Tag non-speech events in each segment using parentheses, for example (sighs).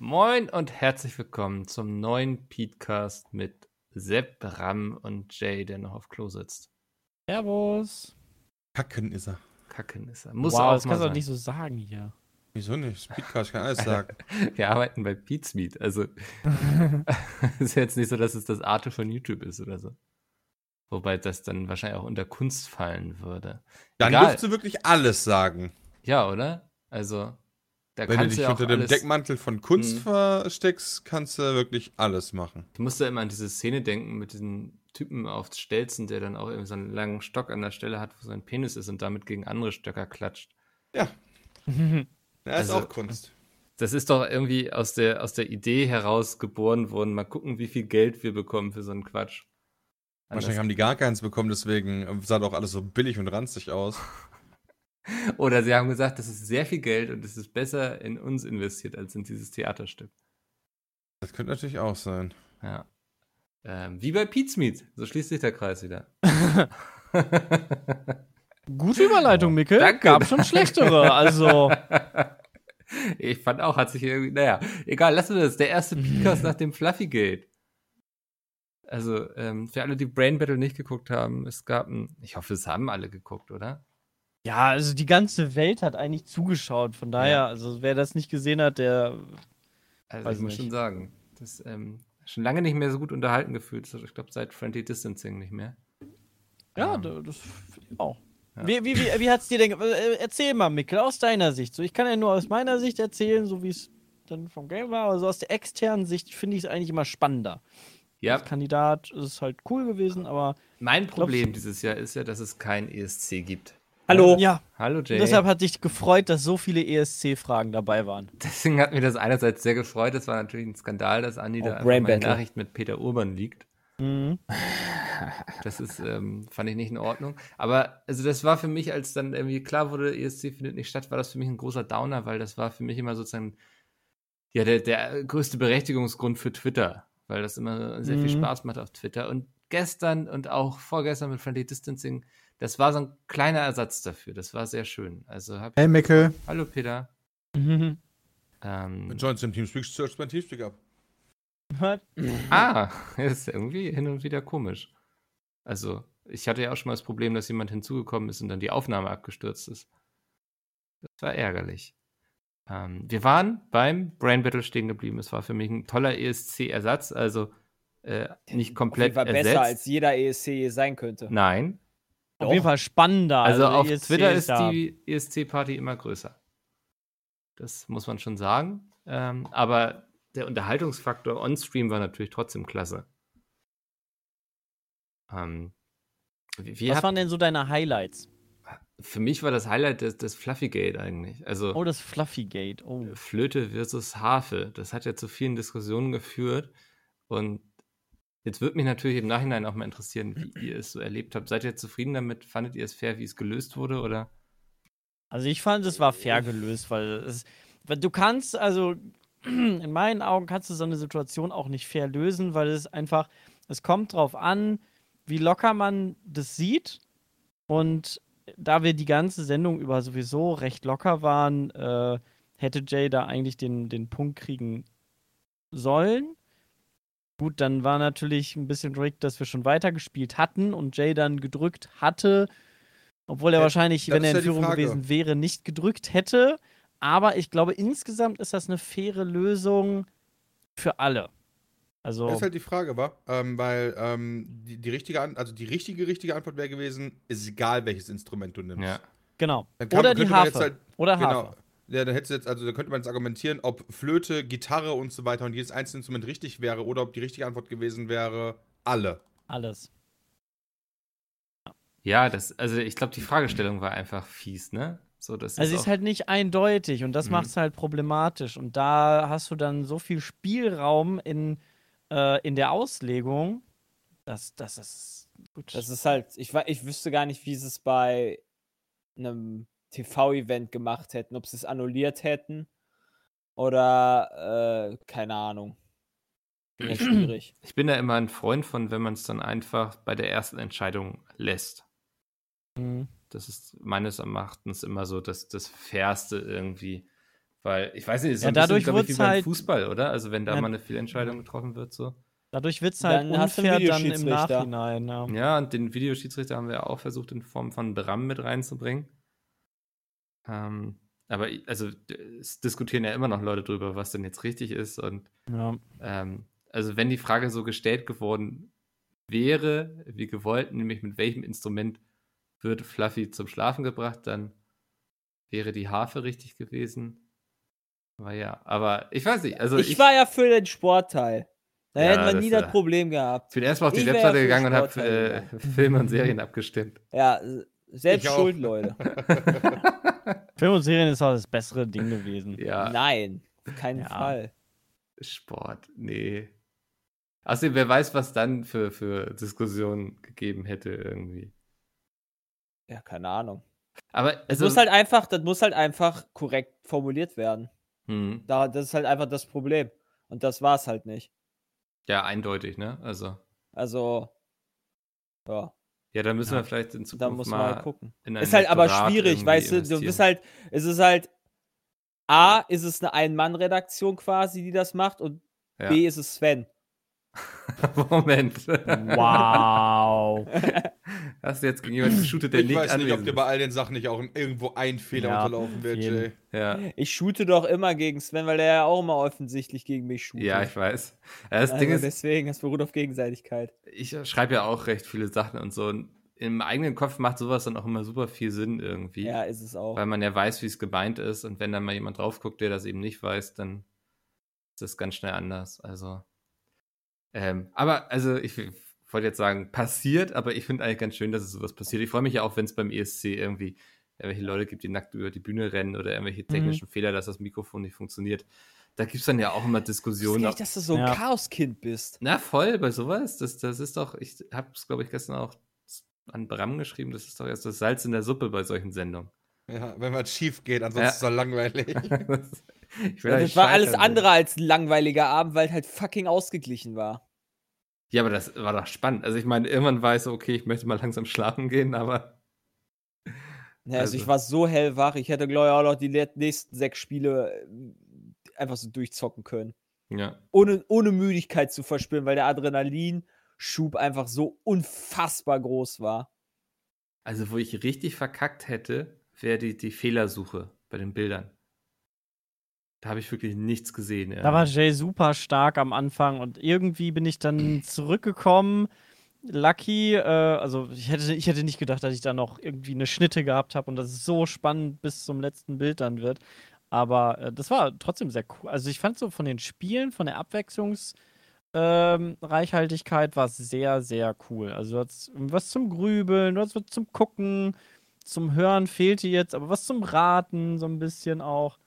Moin und herzlich willkommen zum neuen Petecast mit Sepp, Ram und Jay, der noch auf Klo sitzt. Servus. Kacken ist er. Kacken ist er. Muss wow, auch das kannst du doch nicht so sagen hier. Wieso nicht? Speedcast kann alles sagen. (laughs) Wir arbeiten bei Pizmeet. Also (laughs) (laughs) ist jetzt nicht so, dass es das Arte von YouTube ist oder so. Wobei das dann wahrscheinlich auch unter Kunst fallen würde. Dann Egal. dürftest du wirklich alles sagen. Ja, oder? Also, da Wenn du dich du ja unter dem Deckmantel von Kunst Mhm. versteckst, kannst du wirklich alles machen. Ich musste immer an diese Szene denken mit diesem Typen auf Stelzen, der dann auch irgendwie so einen langen Stock an der Stelle hat, wo sein Penis ist und damit gegen andere Stöcker klatscht. Ja, (laughs) ist Also- auch Kunst. Das ist doch irgendwie aus der, aus der Idee heraus geboren worden. Mal gucken, wie viel Geld wir bekommen für so einen Quatsch. Wahrscheinlich haben die gar keins bekommen, deswegen sah doch alles so billig und ranzig aus. (laughs) (laughs) Oder sie haben gesagt, das ist sehr viel Geld und es ist besser in uns investiert als in dieses Theaterstück. Das könnte natürlich auch sein. Ja. Ähm, wie bei Pizmeet. So schließt sich der Kreis wieder. (laughs) Gute Überleitung, Mickel. Danke. Gab schon schlechtere. Also, (laughs) ich fand auch, hat sich irgendwie, naja, egal, lassen wir das. Der erste Podcast nach dem Fluffygate. Also, ähm, für alle, die Brain Battle nicht geguckt haben, es gab ein, ich hoffe, es haben alle geguckt, oder? Ja, also die ganze Welt hat eigentlich zugeschaut. Von daher, Ja. also wer das nicht gesehen hat, der. Also ich muss nicht. schon sagen, das ähm, schon lange nicht mehr so gut unterhalten gefühlt. Also Ich glaube, seit Friendly Distancing nicht mehr. Ja, Ähm, da- das auch. Ja. Wie, wie, wie, wie hat's dir denn. ge- äh, Erzähl mal, Mickel, aus deiner Sicht. So, ich kann ja nur aus meiner Sicht erzählen, so wie es dann vom Game war, aber so aus der externen Sicht finde ich es eigentlich immer spannender. ja, Als Kandidat ist es halt cool gewesen, aber mein Problem dieses Jahr ist ja, dass es kein ESC gibt. Hallo. ja, Hallo Jay. deshalb hat dich gefreut, dass so viele ESC-Fragen dabei waren. Deswegen hat mich das einerseits sehr gefreut. Das war natürlich ein Skandal, dass Andi Oh, da Battle. Nachricht mit Peter Urban liegt. Mhm. (laughs) Das ist, ähm, fand ich nicht in Ordnung. Aber also das war für mich, als dann irgendwie klar wurde, ESC findet nicht statt, war das für mich ein großer Downer, weil das war für mich immer sozusagen ja der, der größte Berechtigungsgrund für Twitter, weil das immer sehr viel Mhm. Spaß macht auf Twitter. Und gestern und auch vorgestern mit Friendly Distancing, das war so ein kleiner Ersatz dafür. Das war sehr schön. Also hab Hey Mickel. Hallo Peter. Mhm. (laughs) Ähm, Joins im Teamspeak, search mein Teamspeak ab. Was? (laughs) Ah, ist irgendwie hin und wieder komisch. Also, ich hatte ja auch schon mal das Problem, dass jemand hinzugekommen ist und dann die Aufnahme abgestürzt ist. Das war ärgerlich. Ähm, wir waren beim Brain Battle stehen geblieben. Es war für mich ein toller ESC-Ersatz, also äh, nicht komplett Auf jeden Fall ersetzt. besser als jeder ESC sein könnte. Nein. Auf jeden Fall spannender. Also, auf ESC Twitter ist da. die ESC-Party immer größer. Das muss man schon sagen. Ähm, aber der Unterhaltungsfaktor on-stream war natürlich trotzdem klasse. Ähm, wie, wie Was waren denn so deine Highlights? für mich war das Highlight das, das Fluffygate eigentlich. Also Oh, das Fluffy Gate. Oh. Flöte versus Harfe. Das hat ja zu vielen Diskussionen geführt. Und jetzt würde mich natürlich im Nachhinein auch mal interessieren, wie ihr es so erlebt habt. Seid ihr zufrieden damit? Fandet ihr es fair, wie es gelöst wurde? Oder? Also ich fand, es war fair gelöst, weil es, weil du kannst, also (clears throat) in meinen Augen kannst du so eine Situation auch nicht fair lösen, weil es einfach, es kommt drauf an, wie locker man das sieht. Und da wir die ganze Sendung über sowieso recht locker waren, äh, hätte Jay da eigentlich den, den Punkt kriegen sollen. Gut, dann war natürlich ein bisschen Rick, dass wir schon weitergespielt hatten und Jay dann gedrückt hatte, obwohl er Ja, wahrscheinlich, wenn er ja in die Führung Frage. gewesen wäre, nicht gedrückt hätte. Aber ich glaube, insgesamt ist das eine faire Lösung für alle. Also, Das ist halt die Frage, wa? Ähm, weil ähm, die, die richtige, An also die richtige, richtige Antwort wäre gewesen, ist egal, welches Instrument du nimmst. Ja. genau. Kann- Oder die Harfe. halt- Oder Genau. Ja, dann hättest du jetzt, also da könnte man jetzt argumentieren, ob Flöte, Gitarre und so weiter und jedes einzelne Instrument richtig wäre oder ob die richtige Antwort gewesen wäre, alle. Alles. Ja, das, also ich glaube, die Fragestellung war einfach fies, ne? So, das Also ist ist halt nicht eindeutig und das Mhm. macht es halt problematisch. Und da hast du dann so viel Spielraum in äh, in der Auslegung, das, das ist gut. Das ist halt, ich, ich wüsste gar nicht, wie es bei einem TV-Event gemacht hätten, ob sie es annulliert hätten oder äh, keine Ahnung. Ich schwierig. (clears throat) Ich bin da immer ein Freund von, wenn man es dann einfach bei der ersten Entscheidung lässt. Mhm. Das ist meines Erachtens immer so das, das Fairste irgendwie. Weil, ich weiß nicht, ist so Ja, ein dadurch bisschen, ich, wie wird's beim halt- Fußball, oder? Also wenn da Ja. mal eine Fehlentscheidung getroffen wird, so. Dadurch wird es halt Dann unfair dann im. Nachhinein. Ja. Ja, und den Videoschiedsrichter haben wir auch versucht, in Form von Bram mit reinzubringen. Ähm, aber ich- also es diskutieren ja immer noch Leute drüber, was denn jetzt richtig ist. Und Ja. ähm, also wenn die Frage so gestellt geworden wäre, wie gewollt, nämlich mit welchem Instrument wird Fluffy zum Schlafen gebracht, dann wäre die Harfe richtig gewesen. Aber ja, aber ich weiß nicht. Also ich, war ja für den Sportteil. Da Ja, hätten wir das, nie äh, das Problem gehabt. ich bin erstmal auf die ich Webseite für gegangen und habe äh, (laughs) Filme und Serien abgestimmt. Ja, selbst Ich schuld, Leute. (laughs) Film und Serien ist auch das bessere Ding gewesen. Ja. Nein, auf keinen Ja. Fall. Sport, nee. Außerdem, wer weiß, was dann für, für Diskussionen gegeben hätte irgendwie. Ja, keine Ahnung. Aber Es also, muss halt einfach, das muss halt einfach korrekt formuliert werden. hm, Da, das ist halt einfach das Problem. Und das war es halt nicht. ja, eindeutig, ne? Also, Also, ja, ja, da müssen Ja. wir vielleicht in da Zukunft muss man mal halt gucken. Ist halt aber schwierig, weißt du, du bist halt, es ist halt, A, ist es eine Ein-Mann-Redaktion quasi, die das macht, und Ja. B, ist es Sven. (laughs) Moment. Wow. (laughs) Hast du jetzt gegen jemanden geshootet, der Ich nicht weiß nicht, ob dir bei all den Sachen nicht auch irgendwo ein Fehler Ja, unterlaufen wird. Jay. Ja. Ich shoote doch immer gegen Sven, weil der ja auch immer offensichtlich gegen mich shootet. ja, ich weiß. Das also Ding ist, deswegen, das beruht auf Gegenseitigkeit. ich schreibe ja auch recht viele Sachen und so. Und im eigenen Kopf macht sowas dann auch immer super viel Sinn irgendwie. Ja, ist es auch. weil man ja weiß, wie es gemeint ist. Und wenn dann mal jemand drauf guckt, der das eben nicht weiß, dann ist das ganz schnell anders. Also, ähm, aber also ich wollte jetzt sagen, passiert, aber ich finde eigentlich ganz schön, dass es sowas passiert. Ich freue mich ja auch, wenn es beim ESC irgendwie irgendwelche Leute gibt, die nackt über die Bühne rennen oder irgendwelche technischen Fehler, dass das Mikrofon nicht funktioniert. Da gibt es dann ja auch immer Ich Diskussionen. nicht, dass du so ein Ja. Chaoskind bist. na, voll, bei sowas. Das, das ist doch, ich habe es, glaube ich, gestern auch an Bram geschrieben, das ist doch erst das Salz in der Suppe bei solchen Sendungen. Ja, wenn was schief geht, ansonsten Ja. ist es doch langweilig. (laughs) ich halt das war alles andere als ein langweiliger Abend, weil halt fucking ausgeglichen war. Ja, aber das war doch spannend. Also ich meine, irgendwann war ich so, okay, ich möchte mal langsam schlafen gehen, aber Ja, also, Also- ich war so hellwach, ich hätte, glaube ich, auch noch die nächsten sechs Spiele äh, einfach so durchzocken können. ja. Ohne, ohne Müdigkeit zu verspüren, weil der Adrenalinschub einfach so unfassbar groß war. Also wo ich richtig verkackt hätte, wäre die, die Fehlersuche bei den Bildern. Da habe ich wirklich nichts gesehen. Ja. Da war Jay super stark am Anfang und irgendwie bin ich dann zurückgekommen. Lucky, äh, also ich hätte, ich hätte nicht gedacht, dass ich da noch irgendwie eine Schnitte gehabt habe und dass es so spannend bis zum letzten Bild dann wird. Aber äh, das war trotzdem sehr cool. Also ich fand so von den Spielen, von der Abwechslungsreichhaltigkeit war es sehr, sehr cool. Also du hattest was zum Grübeln, du hattest was zum Gucken, zum Hören fehlte jetzt, aber was zum Raten so ein bisschen auch.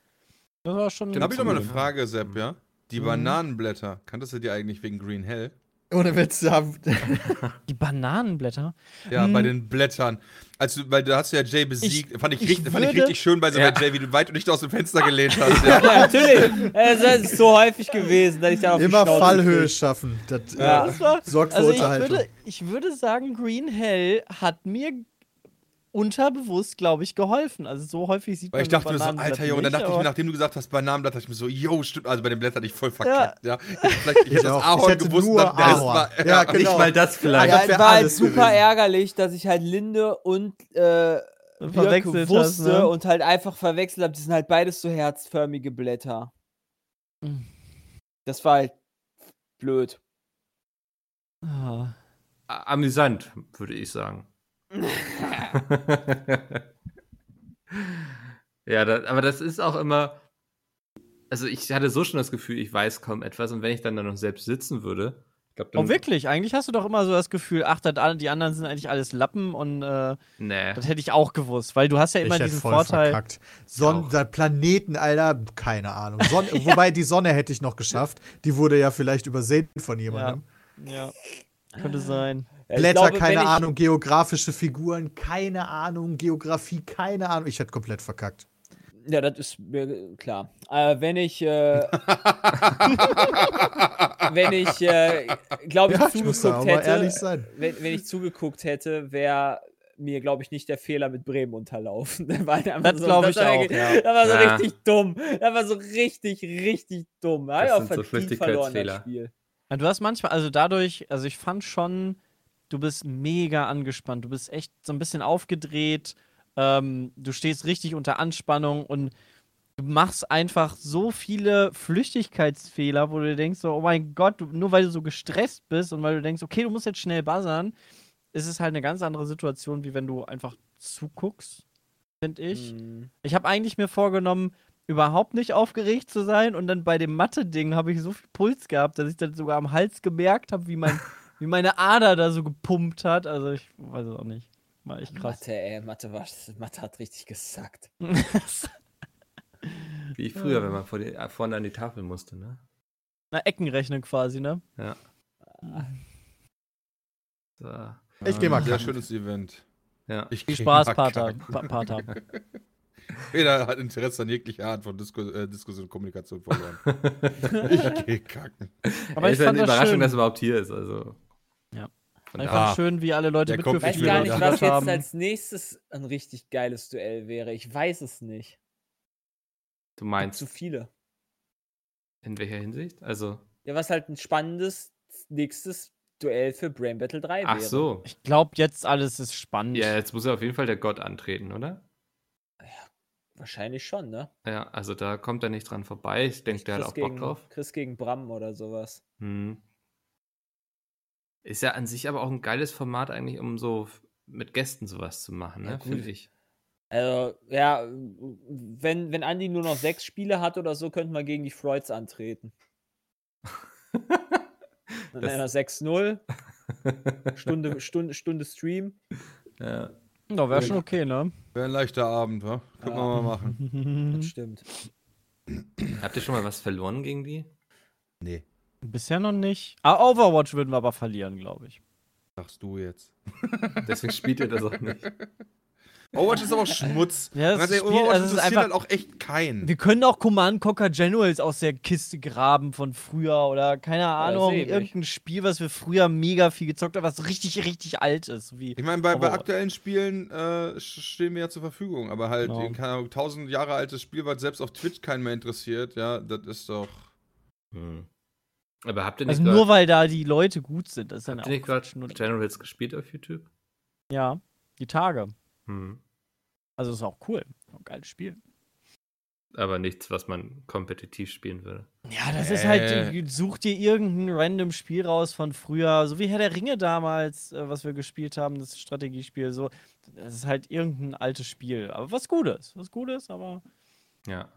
Das war schon. Dann habe ich noch mal eine. Frage, Sepp, ja? Die Mhm. Bananenblätter, kanntest du die eigentlich wegen Green Hell? Ohne Witz, ja. (laughs) Die Bananenblätter. Ja, Hm. bei den Blättern. Also, weil da hast du ja Jay besiegt. fand, ich ich richtig, fand ich richtig schön bei so Ja. Jay, wie du weit und nicht aus dem Fenster gelehnt (laughs) hast. Ja. Ja, natürlich. Es ist so häufig gewesen, dass ich da auf Immer Fallhöhe krieg. schaffen. Das Ja. äh, Das war, sorgt für also ich Unterhaltung. würde, ich würde sagen, Green Hell hat mir unterbewusst, glaube ich, geholfen. Also so häufig sieht man ich dachte mir so, alter Junge, dann nicht, dachte ich mir, nachdem du gesagt hast, Bananenblatt, dachte ich mir so, yo, stimmt, also bei den Blättern hatte ich voll verkackt, ja. Ich (laughs) hätte vielleicht, ich hätte das auch. Ich Ahorn gewusst, nur dann, war, Ja, Nicht genau. mal das vielleicht. Ja, das war halt super gewesen. ärgerlich, dass ich halt Linde und äh, verwechselt wusste hast, ne? und halt einfach verwechselt habe. Die sind halt beides so herzförmige Blätter. Das war halt blöd. Ah. Amüsant, würde ich sagen. Ja, da, aber das ist auch immer. Also ich hatte so schon das Gefühl, ich weiß kaum etwas und wenn ich dann da noch selbst sitzen würde, Ich glaub, Oh, wirklich? Eigentlich hast du doch immer so das Gefühl, ach, das, die anderen sind eigentlich alles Lappen und äh, Nee. das hätte ich auch gewusst, weil du hast ja Ich immer hätte diesen voll Vorteil. verkackt. Son Planeten, Alter, keine Ahnung. Son Wobei die Sonne hätte ich noch geschafft. Die wurde ja vielleicht übersehen von jemandem. Ja, könnte sein. Ich Blätter, glaube, keine ich- Ahnung. Geografische Figuren, keine Ahnung. Geografie, keine Ahnung. Ich hätte komplett verkackt. Ja, das ist mir klar. Äh, wenn ich, äh, (laughs) wenn ich, äh, glaube ich, Ja, ich zugeguckt mal hätte, ehrlich sein. wenn, wenn ich zugeguckt hätte, wäre mir, glaube ich, nicht der Fehler mit Bremen unterlaufen. (laughs) Das, Das glaub ich war auch, ja. Das war so Ja. richtig dumm. Das war so richtig, richtig dumm. Ich Das auch sind so verdient verloren, das Flüchtigkeitsfehler. Ja, du hast manchmal, also dadurch, also ich fand schon, du bist mega angespannt, du bist echt so ein bisschen aufgedreht, ähm, du stehst richtig unter Anspannung und du machst einfach so viele Flüchtigkeitsfehler, wo du denkst, so, oh mein Gott, du, nur weil du so gestresst bist und weil du denkst, okay, du musst jetzt schnell buzzern, ist es halt eine ganz andere Situation, wie wenn du einfach zuguckst, finde ich. Mhm. Ich habe eigentlich mir vorgenommen, überhaupt nicht aufgeregt zu sein und dann bei dem Mathe-Ding habe ich so viel Puls gehabt, dass ich dann sogar am Hals gemerkt habe, wie, mein, (laughs) wie meine Ader da so gepumpt hat. Also ich weiß es auch nicht. War echt krass. Mathe, ey, Mathe, war, Mathe hat richtig gesackt. (laughs) Wie früher, wenn man vor die, äh, vorne an die Tafel musste, ne? Na, Ecken rechnen quasi, ne? Ja. So. Ich geh mal Sehr schönes Event. Ja. Ich Spaß, Pater. Pa Pater. (laughs) (laughs) Jeder hat Interesse an jeglicher Art von Disku äh, Diskussion und Kommunikation verloren. (laughs) ich geh kacken. Aber ich ist ja fand eine das Überraschung, schön. dass er überhaupt hier ist. Also. Ja. Von daher- fand schön, wie alle Leute Der kommt Ich weiß gar ja. nicht, was jetzt haben. als nächstes ein richtig geiles Duell wäre. Ich weiß es nicht. Du meinst, zu viele. in welcher Hinsicht? Also, Ja, was halt ein spannendes nächstes Duell für Brain Battle 3 ach wäre. so. Ich glaube, jetzt alles ist spannend. Ja, jetzt muss er auf jeden Fall der Gott antreten, oder? Wahrscheinlich schon, ne? Ja, also da kommt er nicht dran vorbei. Ich denke, der hat auch Bock gegen, drauf. Chris gegen Bram oder sowas. Hm. Ist ja an sich aber auch ein geiles Format eigentlich, um so mit Gästen sowas zu machen, Ja, ne? Finde ich. Also, ja, wenn, wenn Andi nur noch sechs Spiele hat oder so, könnten wir gegen die Freuds antreten. (laughs) Dann Das- wären wir 6-0. (laughs) Stunde, Stunde, Stunde Stream. Ja. Ja, wäre schon okay, ne? Wäre ein leichter Abend, wa? Können wir mal machen. Das stimmt. Habt ihr schon mal was verloren gegen die? Nee, Bisher noch nicht. Ah, Overwatch würden wir aber verlieren, glaube ich. sagst du jetzt. Deswegen spielt ihr das auch nicht. Overwatch ist aber auch Schmutz. (laughs) Ja, das Spiel- Overwatch also interessiert einfach- halt auch echt keinen. Wir können auch Command Conquer Generals aus der Kiste graben von früher oder keine Ahnung, ich. irgendein Spiel, was wir früher mega viel gezockt haben, was richtig, richtig alt ist. Wie Ich meine, bei, bei aktuellen Spielen äh, stehen wir ja zur Verfügung, aber halt Genau. ein Ahnung, tausend Jahre altes Spiel, was selbst auf Twitch keinen mehr interessiert, ja, das ist doch. Hm. Aber habt ihr nicht also nur weil da die Leute gut sind, das ist dann habt auch ihr nicht gerade Generals gespielt auf YouTube? Ja, die Tage. Hm. Also ist auch cool. Ein geiles Spiel. Aber nichts, was man kompetitiv spielen würde. Ja, das ist halt, Äh. such dir irgendein random Spiel raus von früher, so wie Herr der Ringe damals, äh, was wir gespielt haben, das Strategiespiel, so. Das ist halt irgendein altes Spiel. Aber was Gutes. Was Gutes, aber Ja.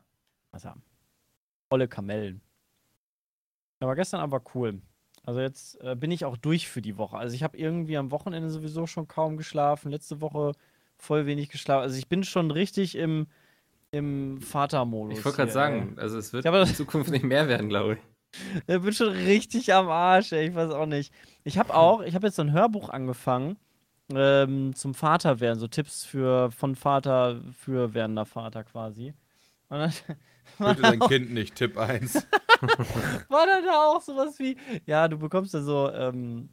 was haben. Volle Kamellen. Aber gestern aber cool. Also jetzt äh, bin ich auch durch für die Woche. Also ich habe irgendwie am Wochenende sowieso schon kaum geschlafen. Letzte Woche voll wenig geschlafen. Also ich bin schon richtig im, im Vatermodus. Ich wollte gerade sagen, also es wird Ja, aber- in Zukunft nicht mehr werden, glaube ich. (laughs) Ich bin schon richtig am Arsch, ey. Ich weiß auch nicht. Ich habe auch, ich habe jetzt so ein Hörbuch angefangen ähm, zum Vater werden, so Tipps für von Vater für werdender Vater quasi. Und dann (laughs) Bitte dein Kind nicht, Tipp 1. (laughs) war dann da auch sowas wie, ja, du bekommst da so, ähm,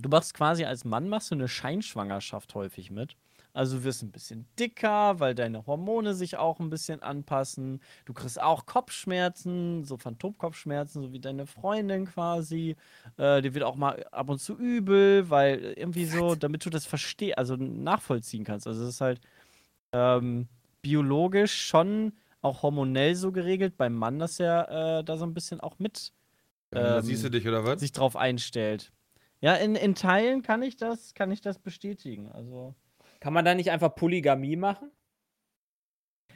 du machst quasi als Mann machst du eine Scheinschwangerschaft häufig mit. Also du wirst ein bisschen dicker, weil deine Hormone sich auch ein bisschen anpassen. Du kriegst auch Kopfschmerzen, so Phantomkopfschmerzen, so wie deine Freundin quasi. Äh, dir wird auch mal ab und zu übel, weil irgendwie so, damit du das verstehst, also nachvollziehen kannst. Also es ist halt ähm, biologisch schon auch hormonell so geregelt, beim Mann, dass er äh, da so ein bisschen auch mit Ähm, siehst du dich, oder was? sich drauf einstellt. Ja, in, in Teilen kann ich das, kann ich das bestätigen. Also. Kann man da nicht einfach Polygamie machen?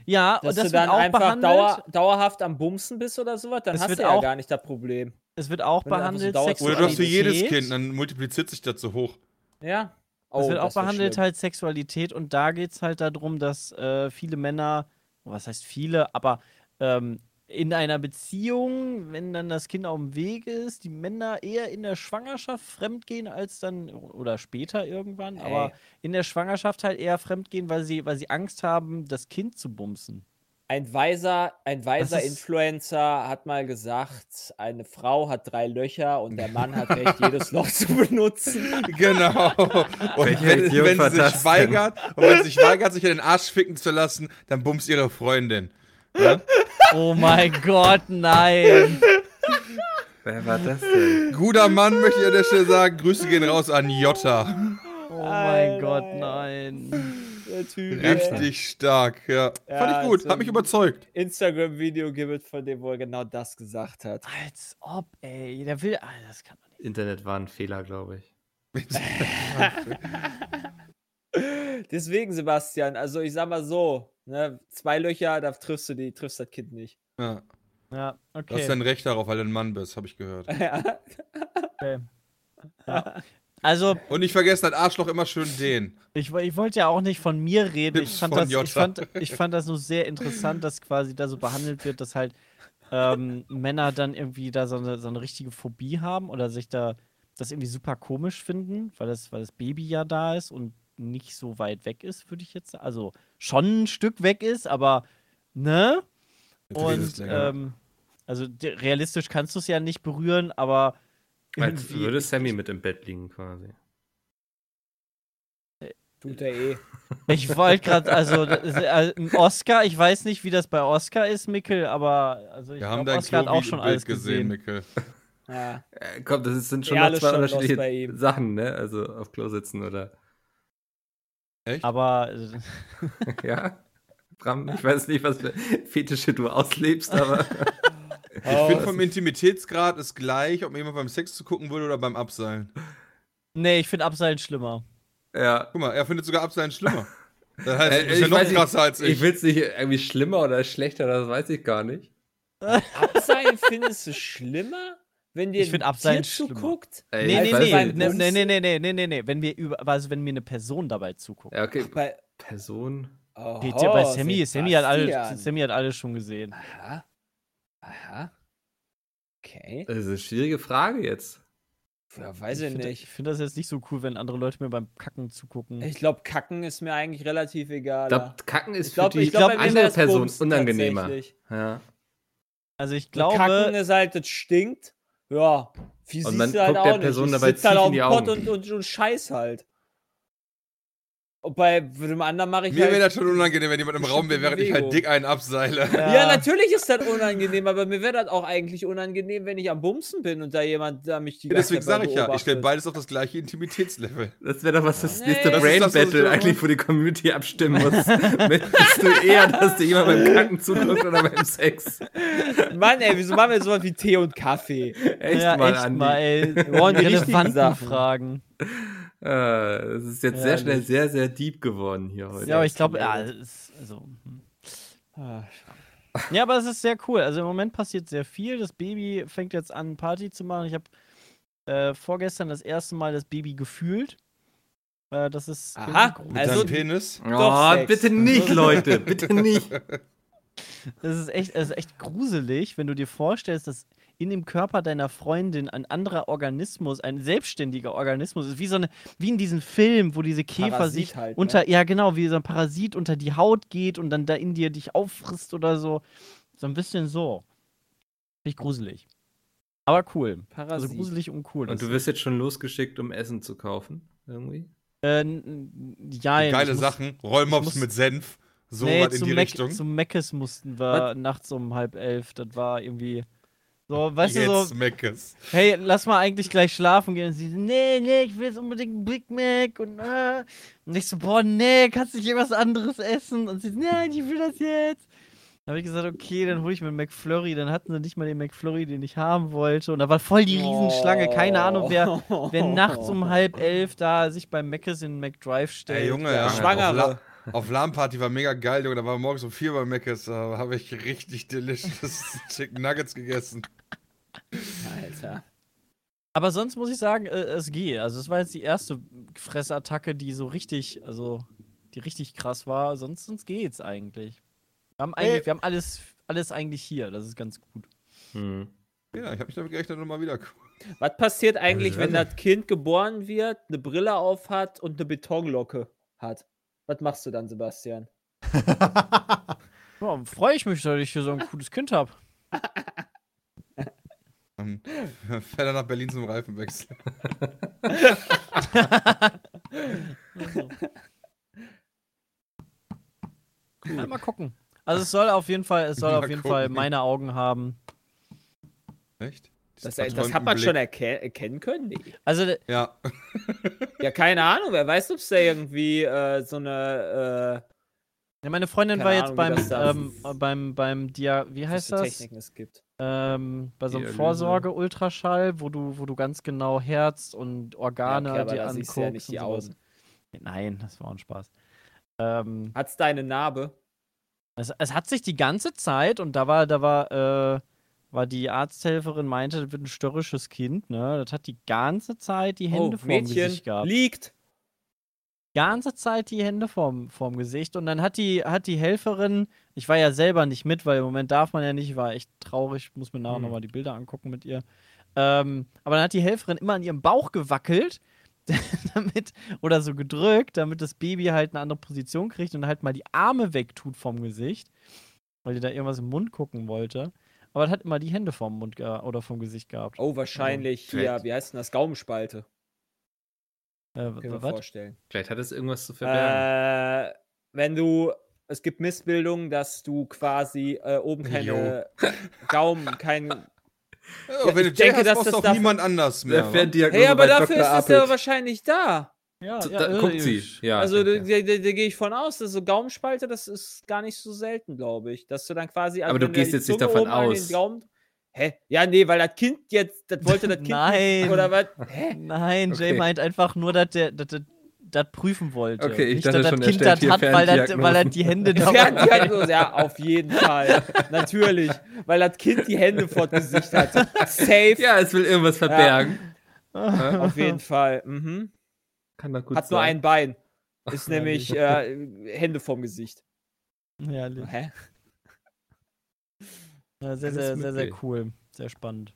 Ja, Dass und das du dann wird auch einfach behandelt. dauer, dauerhaft am Bumsen bist oder sowas? Dann Es hast wird du ja auch- gar nicht das Problem. es wird auch Wenn du einfach so behandelt dauerst- Oder du hast für jedes Sexualität. Kind, dann multipliziert sich das so hoch. Ja. Es wird auch behandelt schlimm. halt Sexualität und da geht es halt darum, dass äh, viele Männer, was heißt viele, aber ähm, in einer Beziehung, wenn dann das Kind auf dem Weg ist, die Männer eher in der Schwangerschaft fremdgehen als dann oder später irgendwann, Ey. aber in der Schwangerschaft halt eher fremdgehen, weil sie, weil sie Angst haben, das Kind zu bumsen. Ein weiser, ein weiser Influencer hat mal gesagt, eine Frau hat drei Löcher und der Mann hat recht, (laughs) jedes Loch zu benutzen. Genau. (laughs) Und wenn, wenn war sie sich weigert, und wenn sie sich weigert, sich in den Arsch ficken zu lassen, dann bumst ihre Freundin. Ja? (laughs) Oh mein Gott, nein! Wer war das denn? Guter Mann, möchte ich an der Stelle sagen. Grüße gehen raus an Jota. Oh mein Alter, Gott, ey. nein. Der Typ. ey. Richtig stark, ja. Ja, Fand ich gut, so hat mich überzeugt. Instagram-Video gibt, von dem wo er genau das gesagt hat. Als ob, ey. Der will. Ah, das kann man nicht. Internet war ein Fehler, glaube ich. (laughs) Deswegen, Sebastian, also ich sag mal so, ne, zwei Löcher, da triffst du die, triffst das Kind nicht. Ja. Ja, Du hast okay. dein Recht darauf, weil du ein Mann bist, habe ich gehört. (laughs) okay. Ja. (laughs) Also, Und nicht vergessen, das Arschloch immer schön den. ich, ich wollte ja auch nicht von mir reden. Ich (laughs) fand, das, ich, fand, ich fand das nur sehr interessant, dass quasi da so behandelt wird, dass halt ähm, Männer dann irgendwie da so eine, so eine richtige Phobie haben oder sich da das irgendwie super komisch finden, weil das, weil das Baby ja da ist und nicht so weit weg ist, würde ich jetzt sagen. Also schon ein Stück weg ist, aber ne? Und ähm, also realistisch kannst du es ja nicht berühren, aber Als würde Sammy mit im Bett liegen quasi. Tut er eh. (laughs) Ich wollte gerade, also äh, ein Oscar, ich weiß nicht, wie das bei Oscar ist, Mickel, aber also ich Wir haben glaube, Oscar hat auch schon alles gesehen, gesehen. Mikkel. Ja. Äh, komm, das sind schon Ja, zwei schon unterschiedliche. Sachen, ne? Also auf Klo sitzen oder. Echt? Aber (laughs) ja? Bram, ich weiß nicht, was für Fetische du auslebst, aber. (laughs) Ich Oh, finde, vom Intimitätsgrad ist gleich, ob mir jemand beim Sex zugucken würde oder beim Abseilen. nee, ich finde Abseilen schlimmer. ja. Guck mal, er findet sogar Abseilen schlimmer. Das heißt, Äh, du bist ja noch weiß nicht, krasser als Ich ich. will es nicht irgendwie schlimmer oder schlechter, das weiß ich gar nicht. (laughs) Abseilen findest du schlimmer? Wenn dir Ich find schlimmer. zuguckt? Ey, Nee, ich nee, nee, nee, nee, nee, nee, nee, nee, nee, nee, wenn mir über, also wenn mir eine Person dabei zuguckt. Ja, okay. Bei, Person. oh, Geht ja bei Sammy, Sammy hat, alles, Sebastian. Sammy hat alles schon gesehen. Aha. Aha. Okay. Das ist eine schwierige Frage jetzt. Ja, weiß ich ich finde nicht. find das jetzt nicht so cool, wenn andere Leute mir beim Kacken zugucken. Ich glaube, Kacken ist mir eigentlich relativ egal. Ich glaube, Kacken ist Ich glaube, für die ich glaub, andere Person unangenehmer. Ja. also ich Kacken glaube, ist halt, das stinkt. Ja. Wie Und siehst du halt guckt der Person nicht. Ich dabei halt tief auf in die dem Pott Augen. und, und, und scheiß halt. Und bei dem anderen mache ich Mir wäre halt. das schon unangenehm, wenn jemand im Raum wäre, während ich halt dick einen abseile. Ja, natürlich ist das unangenehm, aber mir wäre das auch eigentlich unangenehm, wenn ich am Bumsen bin und da jemand da mich die Ja, ganze deswegen sage ich ja, ich stelle beides auf das gleiche Intimitätslevel. Das wäre doch was das Nee. nächste Das Brain das, Battle eigentlich, wo die Community abstimmen (laughs) muss. Möchtest du eher, dass dir jemand beim Kacken zuguckt oder beim Sex? Mann, ey, wieso machen wir sowas wie Tee und Kaffee? Echt ja, mal, echt Andi. mal, ey. Wir wollen die richtigen. Fragen. Äh, Das ist jetzt sehr Herrlich. schnell sehr, sehr deep geworden hier heute. Ja, aber ich glaube, ja, es ist, also, hm. Ah, Ja, aber es ist sehr cool. Also im Moment passiert sehr viel. Das Baby fängt jetzt an, Party zu machen. Ich habe äh, vorgestern das erste Mal das Baby gefühlt. Äh, das ist. Aha, Mit Also- deinem Penis. Oh, Doch, Sex. bitte nicht, (laughs) Leute, bitte nicht. Das ist echt, das ist echt gruselig, wenn du dir vorstellst, dass in dem Körper deiner Freundin ein anderer Organismus, ein selbstständiger Organismus ist, wie so eine, wie in diesem Film, wo diese Käfer Parasit sich halt, ne? unter, ja genau, wie so ein Parasit unter die Haut geht und dann da in dir dich auffrisst oder so. So ein bisschen so. Finde ich gruselig. Aber cool. Also Parasit. gruselig und cool. Und du wirst jetzt schon losgeschickt, um Essen zu kaufen, irgendwie? äh, ja, Geile muss- Sachen. Rollmops mit Senf. So nee, was in zum die Mac- Richtung. Zum Meckes mussten wir nachts um halb elf. Das war irgendwie. So, weißt du, so, Jetzt Meckes. hey, lass mal eigentlich gleich schlafen gehen. Und sie so, nee, nee, ich will jetzt unbedingt einen Big Mac. Und, äh. und ich so, boah, nee, kannst du nicht was anderes essen? Und sie so, nein, ich will das jetzt. Dann habe ich gesagt, okay, dann hole ich mir einen McFlurry. Dann hatten sie nicht mal den McFlurry, den ich haben wollte. Und da war voll die Riesenschlange. Keine Ahnung, wer, wer (laughs) nachts um halb elf da sich beim Mc's in den McDrive stellt. Ey, Junge, ja. Schwangere. Auf, La auf LAN-Party war mega geil, Junge. Da war morgens um vier bei Meckes. Da habe ich richtig delicious (laughs) Chicken Nuggets gegessen. Tja. Aber sonst muss ich sagen, äh, es geht. Also es war jetzt die erste Fressattacke, die so richtig, also die richtig krass war. Sonst, sonst geht's eigentlich. Wir haben eigentlich, wir haben alles, alles eigentlich hier. Das ist ganz gut. Hm. Ja, ich habe mich damit gerechnet, nochmal wieder. Was passiert eigentlich, wenn weiß das Kind geboren wird, eine Brille auf hat und eine Betonlocke hat? Was machst du dann, Sebastian? (laughs) Ja, freue ich mich, dass ich hier so ein cooles Kind habe. (laughs) Dann (laughs) fährt er nach Berlin zum Reifenwechsel. Ja, mal gucken. Also es soll auf jeden Fall, es soll Mal auf jeden Fall gucken. meine Augen haben. Echt? Das, das hat man verträumten schon erke erkennen können? Nee. Also Blick. Ja. Ja, keine Ahnung. Wer weiß, ob es da irgendwie äh, so eine, ja, meine Freundin Keine war jetzt Ahnung, beim, ähm, beim, beim Dia, wie heißt das? Techniken es gibt. Ähm, bei so einem. Vorsorge-Ultraschall, wo du, wo du ganz genau Herz und Organe Ja, okay, dir anguckst. ja nicht die. Augen. Nein, das war ein Spaß. Ähm, Hat's da eine Narbe? es, es hat sich die ganze Zeit und da war, da war, äh, war die Arzthelferin meinte, das wird ein störrisches Kind, ne? Das hat die ganze Zeit die Hände oh, vorm Mädchen Gesicht gehabt. liegt. Ganze Zeit die Hände vorm, vorm Gesicht und dann hat die, hat die Helferin, ich war ja selber nicht mit, weil im Moment darf man ja nicht, ich war echt traurig, muss mir nachher Hm. nochmal die Bilder angucken mit ihr. Ähm, aber dann hat die Helferin immer an ihrem Bauch gewackelt, (laughs) damit, oder so gedrückt, damit das Baby halt eine andere Position kriegt und halt mal die Arme wegtut vom Gesicht, weil die da irgendwas im Mund gucken wollte. Aber das hat immer die Hände vom Mund oder vom Gesicht gehabt. Oh, wahrscheinlich hier, Vielleicht- wie heißt denn das? Gaumenspalte. Äh, Können wir vorstellen. Vielleicht hat es irgendwas zu verbergen. Äh, wenn du, es gibt Missbildungen, dass du quasi äh, oben keine Gaumen, (laughs) kein. Ja, wenn ich du denke, hast, dass das auch niemand anders mehr. Hey, aber dafür Dr. ist es ja wahrscheinlich da. Ja, So, ja, da, guckt sie. Ja, also ja, da, ja. da, da, gehe ich von aus, dass so Gaumenspalte, das ist gar nicht so selten, glaube ich. Dass du dann quasi. also Aber du gehst jetzt nicht davon aus. Gaumen, Hä? Ja, nee, weil das Kind jetzt, das wollte das Kind (laughs) Nein. nicht, oder was? Hä? Nein, Jay Okay. meint einfach nur, dass der dass der- das prüfen wollte. Okay, ich Nicht, dachte dass schon, das er Kind das hat, weil das, weil das die Hände (laughs) Ferndiagnose, ja, auf jeden Fall. Natürlich. Weil das Kind die Hände vor das Gesicht hat. Safe. ja, es will irgendwas verbergen. (laughs) Auf jeden Fall. Mhm. Kann doch gut Hat sein. nur ein Bein. Ist Ja, nämlich äh, Hände vorm Gesicht. Herrlich. Hä? Ja, sehr, sehr, sehr, sehr cool. Sehr spannend.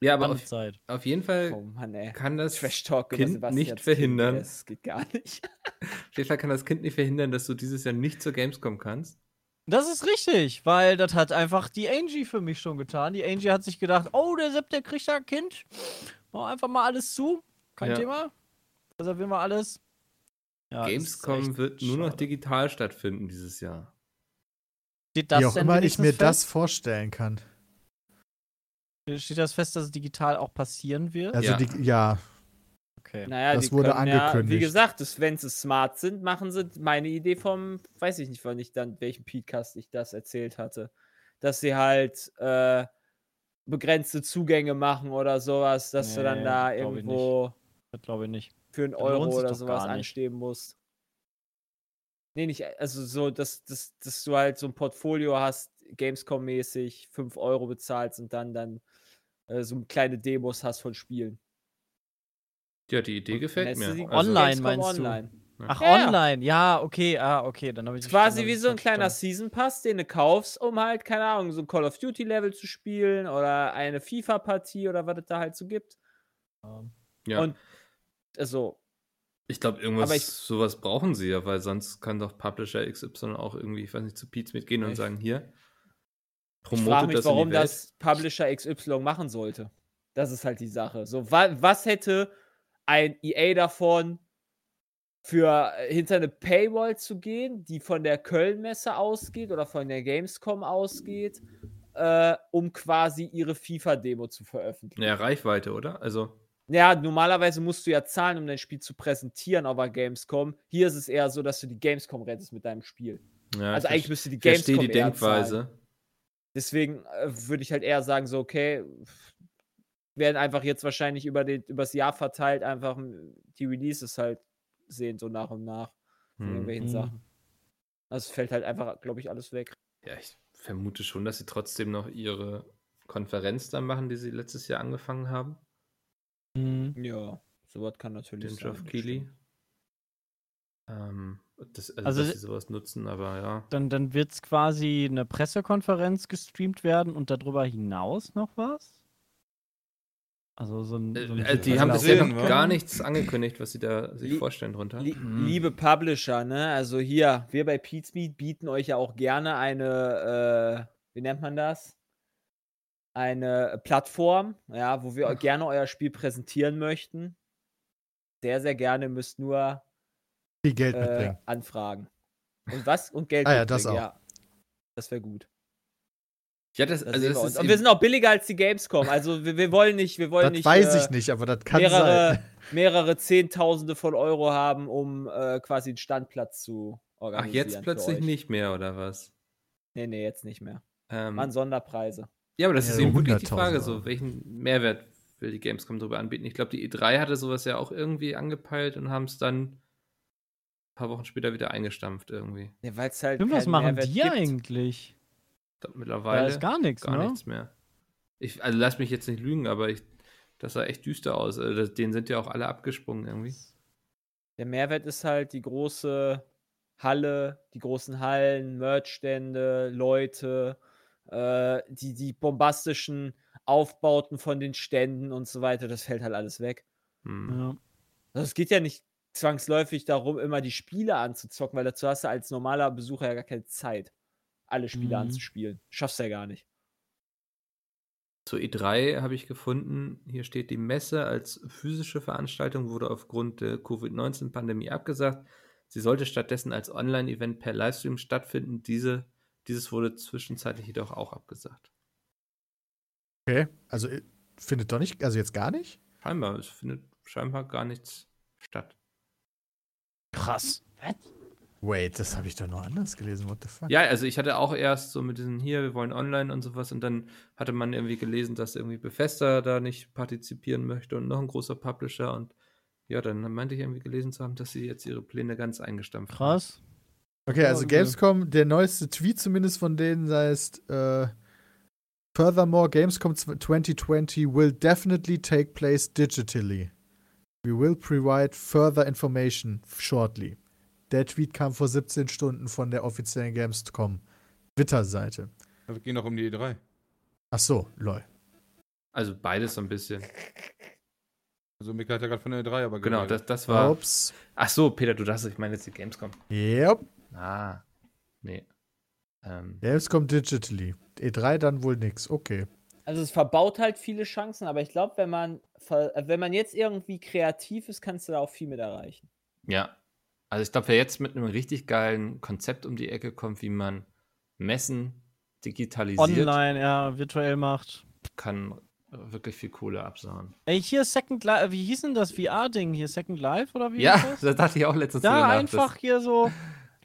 Ja, aber auf, Zeit. auf jeden Fall Oh Mann, kann das Trash Talk über Kind nicht verhindern. Das geht gar nicht. (laughs) Auf jeden Fall kann das Kind nicht verhindern, dass du dieses Jahr nicht zur Gamescom kannst. Das ist richtig, weil das hat einfach die Angie für mich schon getan. Die Angie hat sich gedacht, oh, der Sepp, der kriegt da ein Kind. Mach einfach mal alles zu. Kein Ja. Thema. Reservieren wir alles. Ja, Gamescom wird nur noch schade. digital stattfinden dieses Jahr. Steht das Wie auch denn immer ich mir wenigstens das vorstellen kann. fest? Steht das fest, dass es digital auch passieren wird? Also Ja. die, ja, Okay. Naja, Das die wurde können Ja, wie angekündigt. gesagt, das, wenn sie smart sind, machen sie meine Idee vom, weiß ich nicht, wann ich dann, welchen Podcast ich das erzählt hatte. Dass sie halt äh, begrenzte Zugänge machen oder sowas, dass du dann Nee, da glaub ich irgendwo Das glaube ich nicht. für einen Euro oder sowas anstehen musst. Nee, nicht, also so, dass, dass, dass du halt so ein Portfolio hast, Gamescom-mäßig, 5 Euro bezahlst und dann dann äh, so kleine Demos hast von Spielen. Ja, die Idee gefällt du mir. sie- Also, Online Gamescom meinst du? online. Ach, Ja, online. Ja, okay. Ah, okay. Dann habe ich Ist quasi wie so ein kleiner. Season Pass, den du kaufst, um halt, keine Ahnung, so ein Call of Duty Level zu spielen oder eine FIFA-Partie oder was es da halt so gibt. ja. Und also, ich glaube, irgendwas, ich- sowas brauchen sie ja, weil sonst kann doch Publisher XY auch irgendwie, ich weiß nicht, zu Pete's mitgehen und sagen, hier, ich frage promotet mich, das warum das Publisher XY machen sollte. Das ist halt die Sache. So, wa was hätte ein EA davon, für äh, hinter eine Paywall zu gehen, die von der Köln-Messe ausgeht oder von der Gamescom ausgeht, äh, um quasi ihre FIFA-Demo zu veröffentlichen? Ja, Reichweite, oder? Also, Ja, normalerweise musst du ja zahlen, um dein Spiel zu präsentieren auf der Gamescom. Hier ist es eher so, dass du die Gamescom rettest mit deinem Spiel. ja, also ich eigentlich müsste die ich verstehe Gamescom die eher zahlen. Denkweise. Deswegen äh, würde ich halt eher sagen, so, okay, werden einfach jetzt wahrscheinlich über den, übers Jahr verteilt einfach die Releases halt sehen, so nach und nach von Hm. irgendwelchen Mhm. Sachen. Also es fällt halt einfach, glaube ich, alles weg. Ja, ich vermute schon, dass sie trotzdem noch ihre Konferenz dann machen, die sie letztes Jahr angefangen haben. Mhm. Ja, sowas kann natürlich Den sein. Geoff Keighley. Ähm, das, also, Also- dass sie sowas nutzen, aber ja. Dann, dann wird es quasi eine Pressekonferenz gestreamt werden und darüber hinaus noch was? Also so ein. So ein Äh, die haben bisher noch gar nichts angekündigt, was sie da sich Lie- vorstellen drunter. Lie Mhm. Liebe Publisher, ne? Also hier, wir bei Pete's Meet bieten euch ja auch gerne eine, äh, wie nennt man das? Eine Plattform, ja, wo wir gerne euer Spiel präsentieren möchten. Sehr, sehr gerne, müsst nur Viel Geld äh, mitbringen. anfragen. Und was? Und Geld Ah ja, das auch. ja. Das wäre gut. Ja, das, Das also das wir ist uns. Und wir sind auch billiger als die Gamescom. (laughs) Also wir, wir wollen nicht, wir wollen Das nicht weiß äh, ich nicht, aber das kann mehrere, sein. (laughs) mehrere Zehntausende von Euro haben, um äh, quasi einen Standplatz zu Ach, organisieren. jetzt für plötzlich nicht mehr, oder was? Nee, nee, jetzt nicht mehr. Ähm, Waren Sonderpreise. Ja, aber das Ja, ist eben wirklich die 100.000 Frage, so, welchen Mehrwert will die Gamescom darüber anbieten? Ich glaube, die E3 hatte sowas ja auch irgendwie angepeilt und haben es dann ein paar Wochen später wieder eingestampft irgendwie. Ja, Weil es halt Stimmt, was machen Mehrwert die gibt. eigentlich? Da mittlerweile ist gar nichts, gar ne? nichts mehr. Ich, also lass mich jetzt nicht lügen, aber ich, das sah echt düster aus. Also, das- denen sind ja auch alle abgesprungen irgendwie. Der Mehrwert ist halt die große Halle, die großen Hallen, Merchstände, Leute, äh, die, die bombastischen Aufbauten von den Ständen und so weiter. Das fällt halt alles weg. Hm. Ja. Also es geht ja nicht zwangsläufig darum, immer die Spiele anzuzocken, weil dazu hast du als normaler Besucher ja gar keine Zeit, alle Spiele Mhm. anzuspielen. Schaffst du ja gar nicht. Zur E3 habe ich gefunden, hier steht, die Messe als physische Veranstaltung wurde aufgrund der Covid-19-Pandemie abgesagt. Sie sollte stattdessen als Online-Event per Livestream stattfinden. Diese, dieses wurde zwischenzeitlich jedoch auch abgesagt. Okay, also äh, findet doch nicht, also jetzt gar nicht? Scheinbar, es findet scheinbar gar nichts statt. Krass. Wait, das habe ich doch noch anders gelesen. What the fuck? Ja, also ich hatte auch erst so mit diesen hier, wir wollen online und sowas und dann hatte man irgendwie gelesen, dass irgendwie Bethesda da nicht partizipieren möchte und noch ein großer Publisher und ja, dann meinte ich irgendwie gelesen zu haben, dass sie jetzt ihre Pläne ganz eingestampft haben. Krass. Okay, also Ja, Gamescom, der neueste Tweet zumindest von denen heißt, äh, Furthermore, Gamescom 2020 will definitely take place digitally. We will provide further information shortly. Der Tweet kam vor 17 Stunden von der offiziellen Gamescom Twitter-Seite. Es ging noch um die E3. Ach so, lol. Also beides so ein bisschen. Also Mika hat ja gerade von der E3 aber Genau, das, das war. Ups. Ach so, Peter, du dachtest, ich meine jetzt die Gamescom. Yep. Ah, nee. Ähm, Gamescom digitally. E3 dann wohl nix. Okay. Also es verbaut halt viele Chancen, aber ich glaube, wenn man äh, wenn man jetzt irgendwie kreativ ist, kannst du da auch viel mit erreichen. ja. Also ich glaube, wer jetzt mit einem richtig geilen Konzept um die Ecke kommt, wie man Messen digitalisiert, Online, ja, virtuell macht. kann wirklich viel Kohle absauen. Ey, hier Second Life, wie hieß denn das VR-Ding hier? Second Life oder wie? Ja, das? (laughs) da dachte ich auch letztens nach, einfach hier so,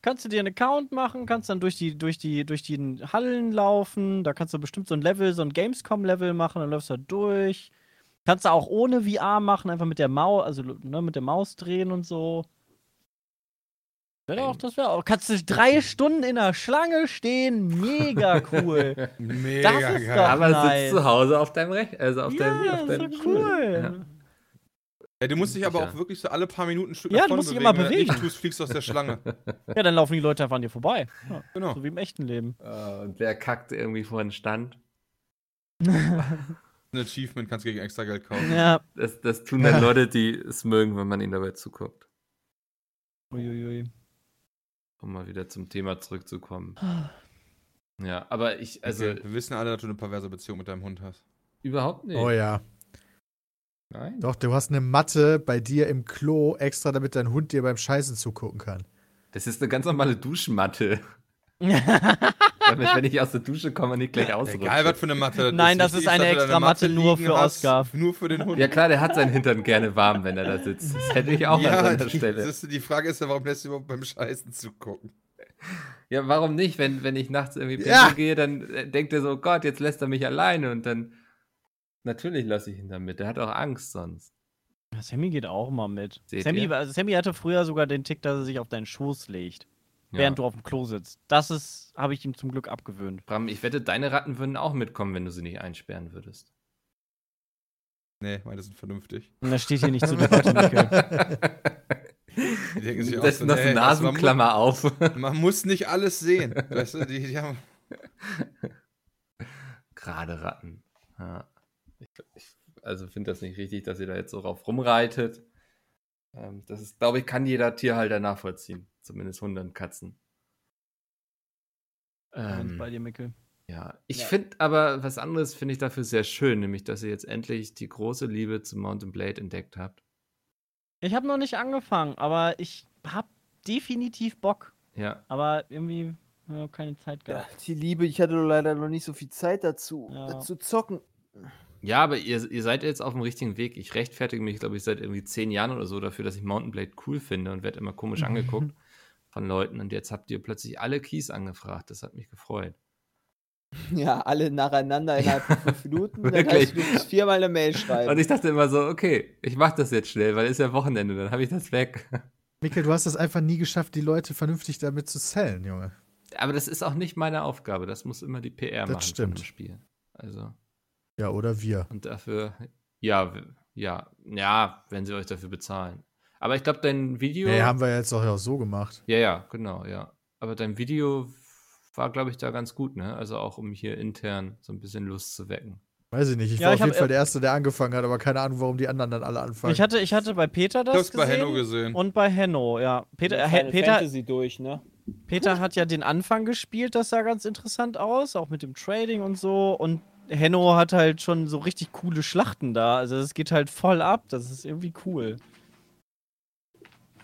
kannst du dir einen Account machen, kannst dann durch die, durch die, durch die Hallen laufen, da kannst du bestimmt so ein Level, so ein Gamescom-Level machen, dann läufst du da durch. Kannst du auch ohne VR machen, einfach mit der Maus, also ne, mit der Maus drehen und so. Wäre auch, das wäre auch. Kannst du drei Stunden in der Schlange stehen, mega cool. (laughs) Mega Das ist geil. doch- Aber nice. sitzt zu Hause auf deinem Recht, also auf deinem, ja, auf ist deinem doch Stuhl. cool. Ja, du musst dich aber auch wirklich so alle paar Minuten ein Stück Ja, du musst dich immer Wenn du bewegen. tust, fliegst du aus der Schlange. (laughs) Ja, dann laufen die Leute einfach an dir vorbei. Ja, genau. so wie im echten Leben. Äh, und wer kackt irgendwie vor den Stand? (laughs) Ein Achievement kannst du gegen extra Geld kaufen. Ja. Das, das tun dann Leute, die es mögen, wenn man ihnen dabei zuguckt. Uiuiui. Um mal wieder zum Thema zurückzukommen. (sighs) Ja, aber ich, also Okay, wir wissen alle, dass du eine perverse Beziehung mit deinem Hund hast. überhaupt nicht. Oh ja. Nein. Doch, du hast eine Matte bei dir im Klo extra, damit dein Hund dir beim Scheißen zugucken kann. Das ist eine ganz normale Duschmatte. (laughs) Damit, wenn ich aus der Dusche komme, nicht gleich ausrutsche. Egal, was für eine Matte Nein, das Wichtig ist eine dass du extra deine Matte nur für hast, Oscar. Nur für den Hund. Ja klar, der hat seinen Hintern gerne warm, wenn er da sitzt. Das hätte ich auch an Ja, seiner die, Stelle. das ist, die Frage ist ja, warum lässt du überhaupt beim Scheißen zugucken? Ja, warum nicht? Wenn, wenn ich nachts irgendwie Ja. gehe, dann äh, denkt er so, Gott, jetzt lässt er mich alleine und dann natürlich lasse ich ihn dann mit. Der hat auch Angst sonst. Sammy geht auch immer mit. Seht Sammy, also Sammy hatte früher sogar den Tick, dass er sich auf deinen Schoß legt. Ja. während du auf dem Klo sitzt. Das ist, habe ich ihm zum Glück abgewöhnt. Bram, ich wette, deine Ratten würden auch mitkommen, wenn du sie nicht einsperren würdest. Nee, meine sind vernünftig. Und das steht hier nicht zur Debatte, (laughs) Mikkel. Die denken sich auch Das so, ist noch eine also man, Nasenklammer auf. man muss nicht alles sehen. (laughs) Weißt du, die, die haben. Gerade Ratten. Ja. Ich, ich, also finde das nicht richtig, dass ihr da jetzt so drauf rumreitet. Ähm, das ist, glaube ich, kann jeder Tierhalter nachvollziehen. Zumindest Hunde und Katzen. Ähm, bei dir, Mikkel. ja, ich Ja. finde aber was anderes finde ich dafür sehr schön, nämlich dass ihr jetzt endlich die große Liebe zu Mountain Blade entdeckt habt. Ich habe noch nicht angefangen, aber ich habe definitiv Bock. Ja, Aber irgendwie ja, keine Zeit Ja, gehabt. die Liebe, ich hatte leider noch nicht so viel Zeit dazu, Ja. äh, zu zocken. Ja, aber ihr, ihr seid jetzt auf dem richtigen Weg. Ich rechtfertige mich, glaube ich, seit irgendwie zehn Jahren oder so dafür, dass ich Mountain Blade cool finde und werde immer komisch angeguckt von Leuten. Und jetzt habt ihr plötzlich alle Keys angefragt. Das hat mich gefreut. (laughs) Ja, alle nacheinander innerhalb von fünf Minuten. Dann Wirklich? heißt, du viermal eine Mail schreiben. Und ich dachte immer so, okay, ich mache das jetzt schnell, weil es ist ja Wochenende, dann habe ich das weg. (laughs) Mikkel, du hast es einfach nie geschafft, die Leute vernünftig damit zu sellen, Junge. Aber das ist auch nicht meine Aufgabe. Das muss immer die PR Das machen stimmt. Spiel. Also, Ja, oder wir. und dafür, ja, ja, ja, wenn sie euch dafür bezahlen. Aber ich glaube, dein Video. Nee, haben wir jetzt auch ja so gemacht. Ja, ja, genau, ja. Aber dein Video war, glaube ich, da ganz gut, ne? Also auch um hier intern so ein bisschen Lust zu wecken. Weiß ich nicht. Ich Ja, war ich auf jeden Fall der Erste, der angefangen hat, aber keine Ahnung, warum die anderen dann alle anfangen. Ich hatte, ich hatte bei Peter das bei gesehen Henno gesehen. und bei Henno, ja. Peter, Ja, äh, Final Peter, Fantasy durch, ne? Peter hat ja den Anfang gespielt, das sah ganz interessant aus, auch mit dem Trading und so. Und Henno hat halt schon so richtig coole Schlachten da. Also es geht halt voll ab. Das ist irgendwie cool.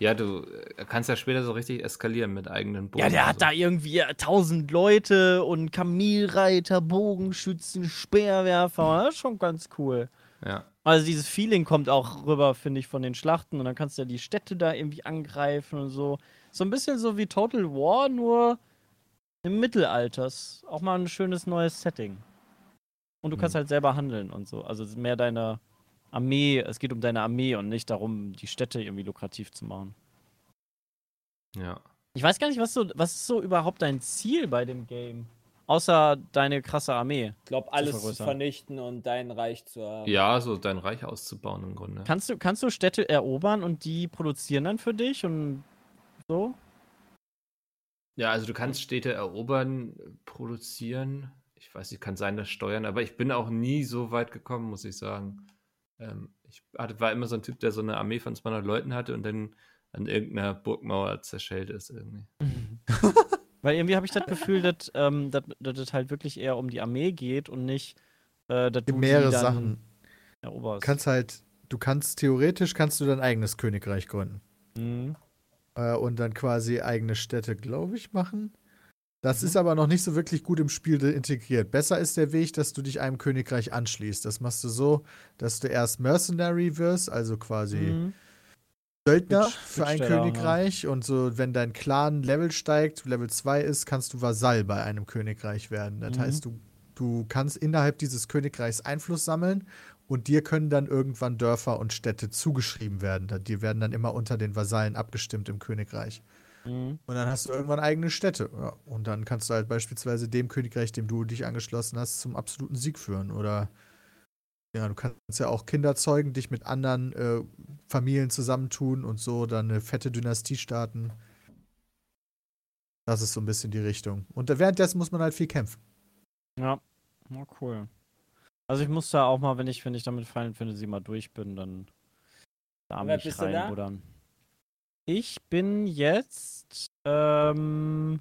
Ja, du äh, kannst ja später so richtig eskalieren mit eigenen Bogen. Ja, der hat so. da irgendwie tausend Leute und Kamelreiter, Bogenschützen, Speerwerfer. Das ist schon ganz cool. Ja. Also dieses Feeling kommt auch rüber, finde ich, von den Schlachten. Und dann kannst du ja die Städte da irgendwie angreifen und so. So ein bisschen so wie Total War, nur im Mittelalter. Ist Auch mal ein schönes neues Setting. Und du kannst Mhm. halt selber handeln und so. Also es ist mehr deine Armee, es geht um deine Armee und nicht darum, die Städte irgendwie lukrativ zu machen. Ja. Ich weiß gar nicht, was so, was ist so überhaupt dein Ziel bei dem Game? Außer deine krasse Armee. Ich glaube, alles zu vergrößern. vernichten und dein Reich zu haben. Ja, so dein Reich auszubauen im Grunde. Kannst du, kannst du Städte erobern und die produzieren dann für dich und so? Ja, also du kannst Städte erobern, produzieren. Ich weiß nicht, kann sein, das steuern, aber ich bin auch nie so weit gekommen, muss ich sagen. Ähm, ich hatte, war immer so ein Typ, der so eine Armee von 200 Leuten hatte und dann an irgendeiner Burgmauer zerschellt ist irgendwie. (laughs) Weil irgendwie habe ich das Gefühl, dass ähm, dass- dass es halt wirklich eher um die Armee geht und nicht, äh, dass du mehrere die dann Sachen. eroberst. Du kannst halt, du kannst theoretisch kannst du dein eigenes Königreich gründen. Mhm. Äh, und dann quasi eigene Städte, glaube ich, machen. Das Mhm. ist aber noch nicht so wirklich gut im Spiel integriert. Besser ist der Weg, dass du dich einem Königreich anschließt. Das machst du so, dass du erst Mercenary wirst, also quasi Mhm. Söldner Bitt- für ein ja. Königreich. Und so, wenn dein Clan Level steigt, Level 2 ist, kannst du Vasall bei einem Königreich werden. Das Mhm. heißt, du, du kannst innerhalb dieses Königreichs Einfluss sammeln und dir können dann irgendwann Dörfer und Städte zugeschrieben werden. Die werden dann immer unter den Vasallen abgestimmt im Königreich. Mhm. Und dann hast du irgendwann eigene Städte. Ja. Und dann kannst du halt beispielsweise dem Königreich, dem du dich angeschlossen hast, zum absoluten Sieg führen. Oder ja, du kannst ja auch Kinder zeugen, dich mit anderen äh, Familien zusammentun und so dann eine fette Dynastie starten. Das ist so ein bisschen die Richtung. Und währenddessen muss man halt viel kämpfen. Ja. ja, cool. Also ich muss da auch mal, wenn ich, wenn ich damit Final Fantasy mal durch bin, dann da mich du da? reinbuddern. Ich bin jetzt ähm,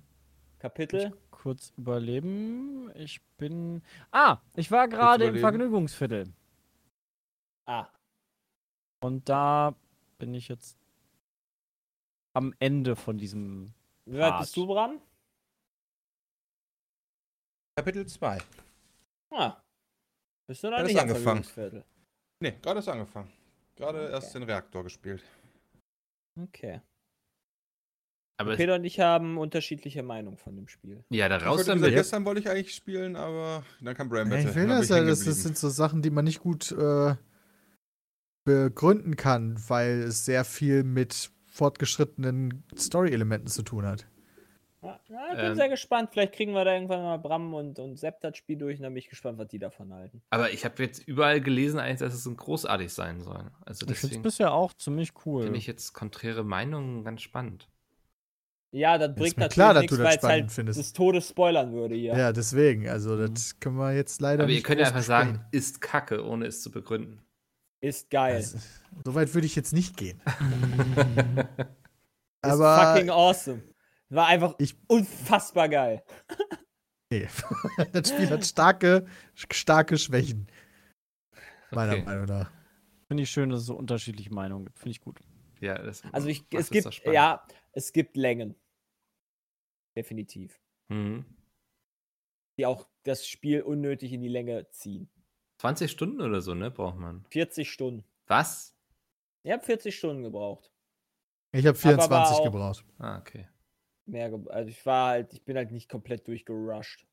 Kapitel? kurz überleben. Ich bin. Ah, ich war gerade im. Vergnügungsviertel. Ah, Und da bin ich jetzt am Ende von diesem. wie weit bist du, Bram? Kapitel 2. Ah. Bist du noch Hat nicht angefangen. Vergnügungsviertel? Nee, gerade ist angefangen. Gerade Okay. erst den Reaktor gespielt. Okay. Aber Peter und ich haben unterschiedliche Meinungen von dem Spiel. ja, da raus damit. gesagt, gestern wollte ich eigentlich spielen, aber dann kam Bram Ja, Battle. ich will Dann das ja. Das, sind so Sachen, die man nicht gut äh, begründen kann, weil es sehr viel mit fortgeschrittenen Story-Elementen zu tun hat. Ja, ich bin Ähm. sehr gespannt. Vielleicht kriegen wir da irgendwann mal Bram und, und Sepp das Spiel durch und dann bin ich gespannt, was die davon halten. Aber ich habe jetzt überall gelesen, eigentlich, dass es ein großartig sein soll. Also Ich finde es deswegen bisher auch ziemlich cool. finde ich jetzt konträre Meinungen ganz spannend. Ja, das Ist bringt mir natürlich klar, dass nichts, du das weil es spannend halt findest. des Todes spoilern würde hier. Ja, deswegen. Also, das können wir jetzt leider Aber ihr nicht. könnt ja einfach sagen, ist Kacke, ohne es zu begründen. Ist geil. Also, so weit würde ich jetzt nicht gehen. (laughs) ist Aber fucking awesome. War einfach Ich- unfassbar geil. (laughs) nee. (laughs) das Spiel hat starke, starke Schwächen. Meiner Okay. Meinung nach. Finde ich schön, dass es so unterschiedliche Meinungen gibt. Finde ich gut. Ja, das Also ich, es gibt, ja, es gibt Längen. Definitiv. Mhm. Die auch das Spiel unnötig in die Länge ziehen. 20 Stunden oder so, ne, braucht man. 40 Stunden. Was? Ich habe 40 Stunden gebraucht. Ich habe aber 24 auch- gebraucht. Ah, okay. Mehr, also ich war halt, ich bin halt nicht komplett durchgerusht.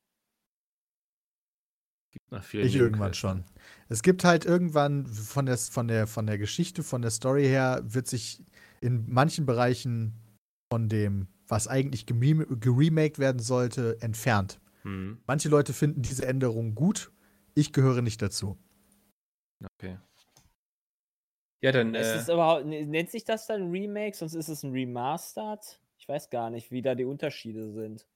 Gibt noch viel Ich irgendwann schon. Es gibt halt irgendwann von der, von, der, von der Geschichte, von der Story her, wird sich in manchen Bereichen von dem, was eigentlich gerem- geremaked werden sollte, entfernt. Mhm. Manche Leute finden diese Änderung gut. Ich gehöre nicht dazu. Okay. Ja, dann. Ist Äh, es überhaupt, ne- nennt sich das dann Remake, sonst ist es ein Remastered? Ich weiß gar nicht, wie da die Unterschiede sind.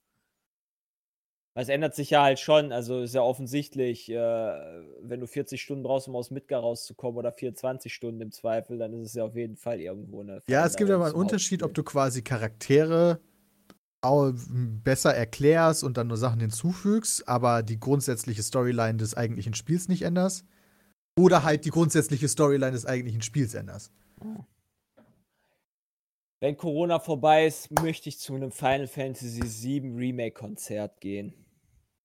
Weil es ändert sich ja halt schon, also ist ja offensichtlich, äh, wenn du 40 Stunden brauchst, um aus Midgar rauszukommen oder 24 Stunden im Zweifel, dann ist es ja auf jeden Fall irgendwo eine. Ja, es gibt aber einen zum Unterschied, ob du quasi Charaktere besser erklärst und dann nur Sachen hinzufügst, aber die grundsätzliche Storyline des eigentlichen Spiels nicht änderst. Oder halt die grundsätzliche Storyline des eigentlichen Spiels änderst. Wenn Corona vorbei ist, möchte ich zu einem Final Fantasy VII Remake-Konzert gehen.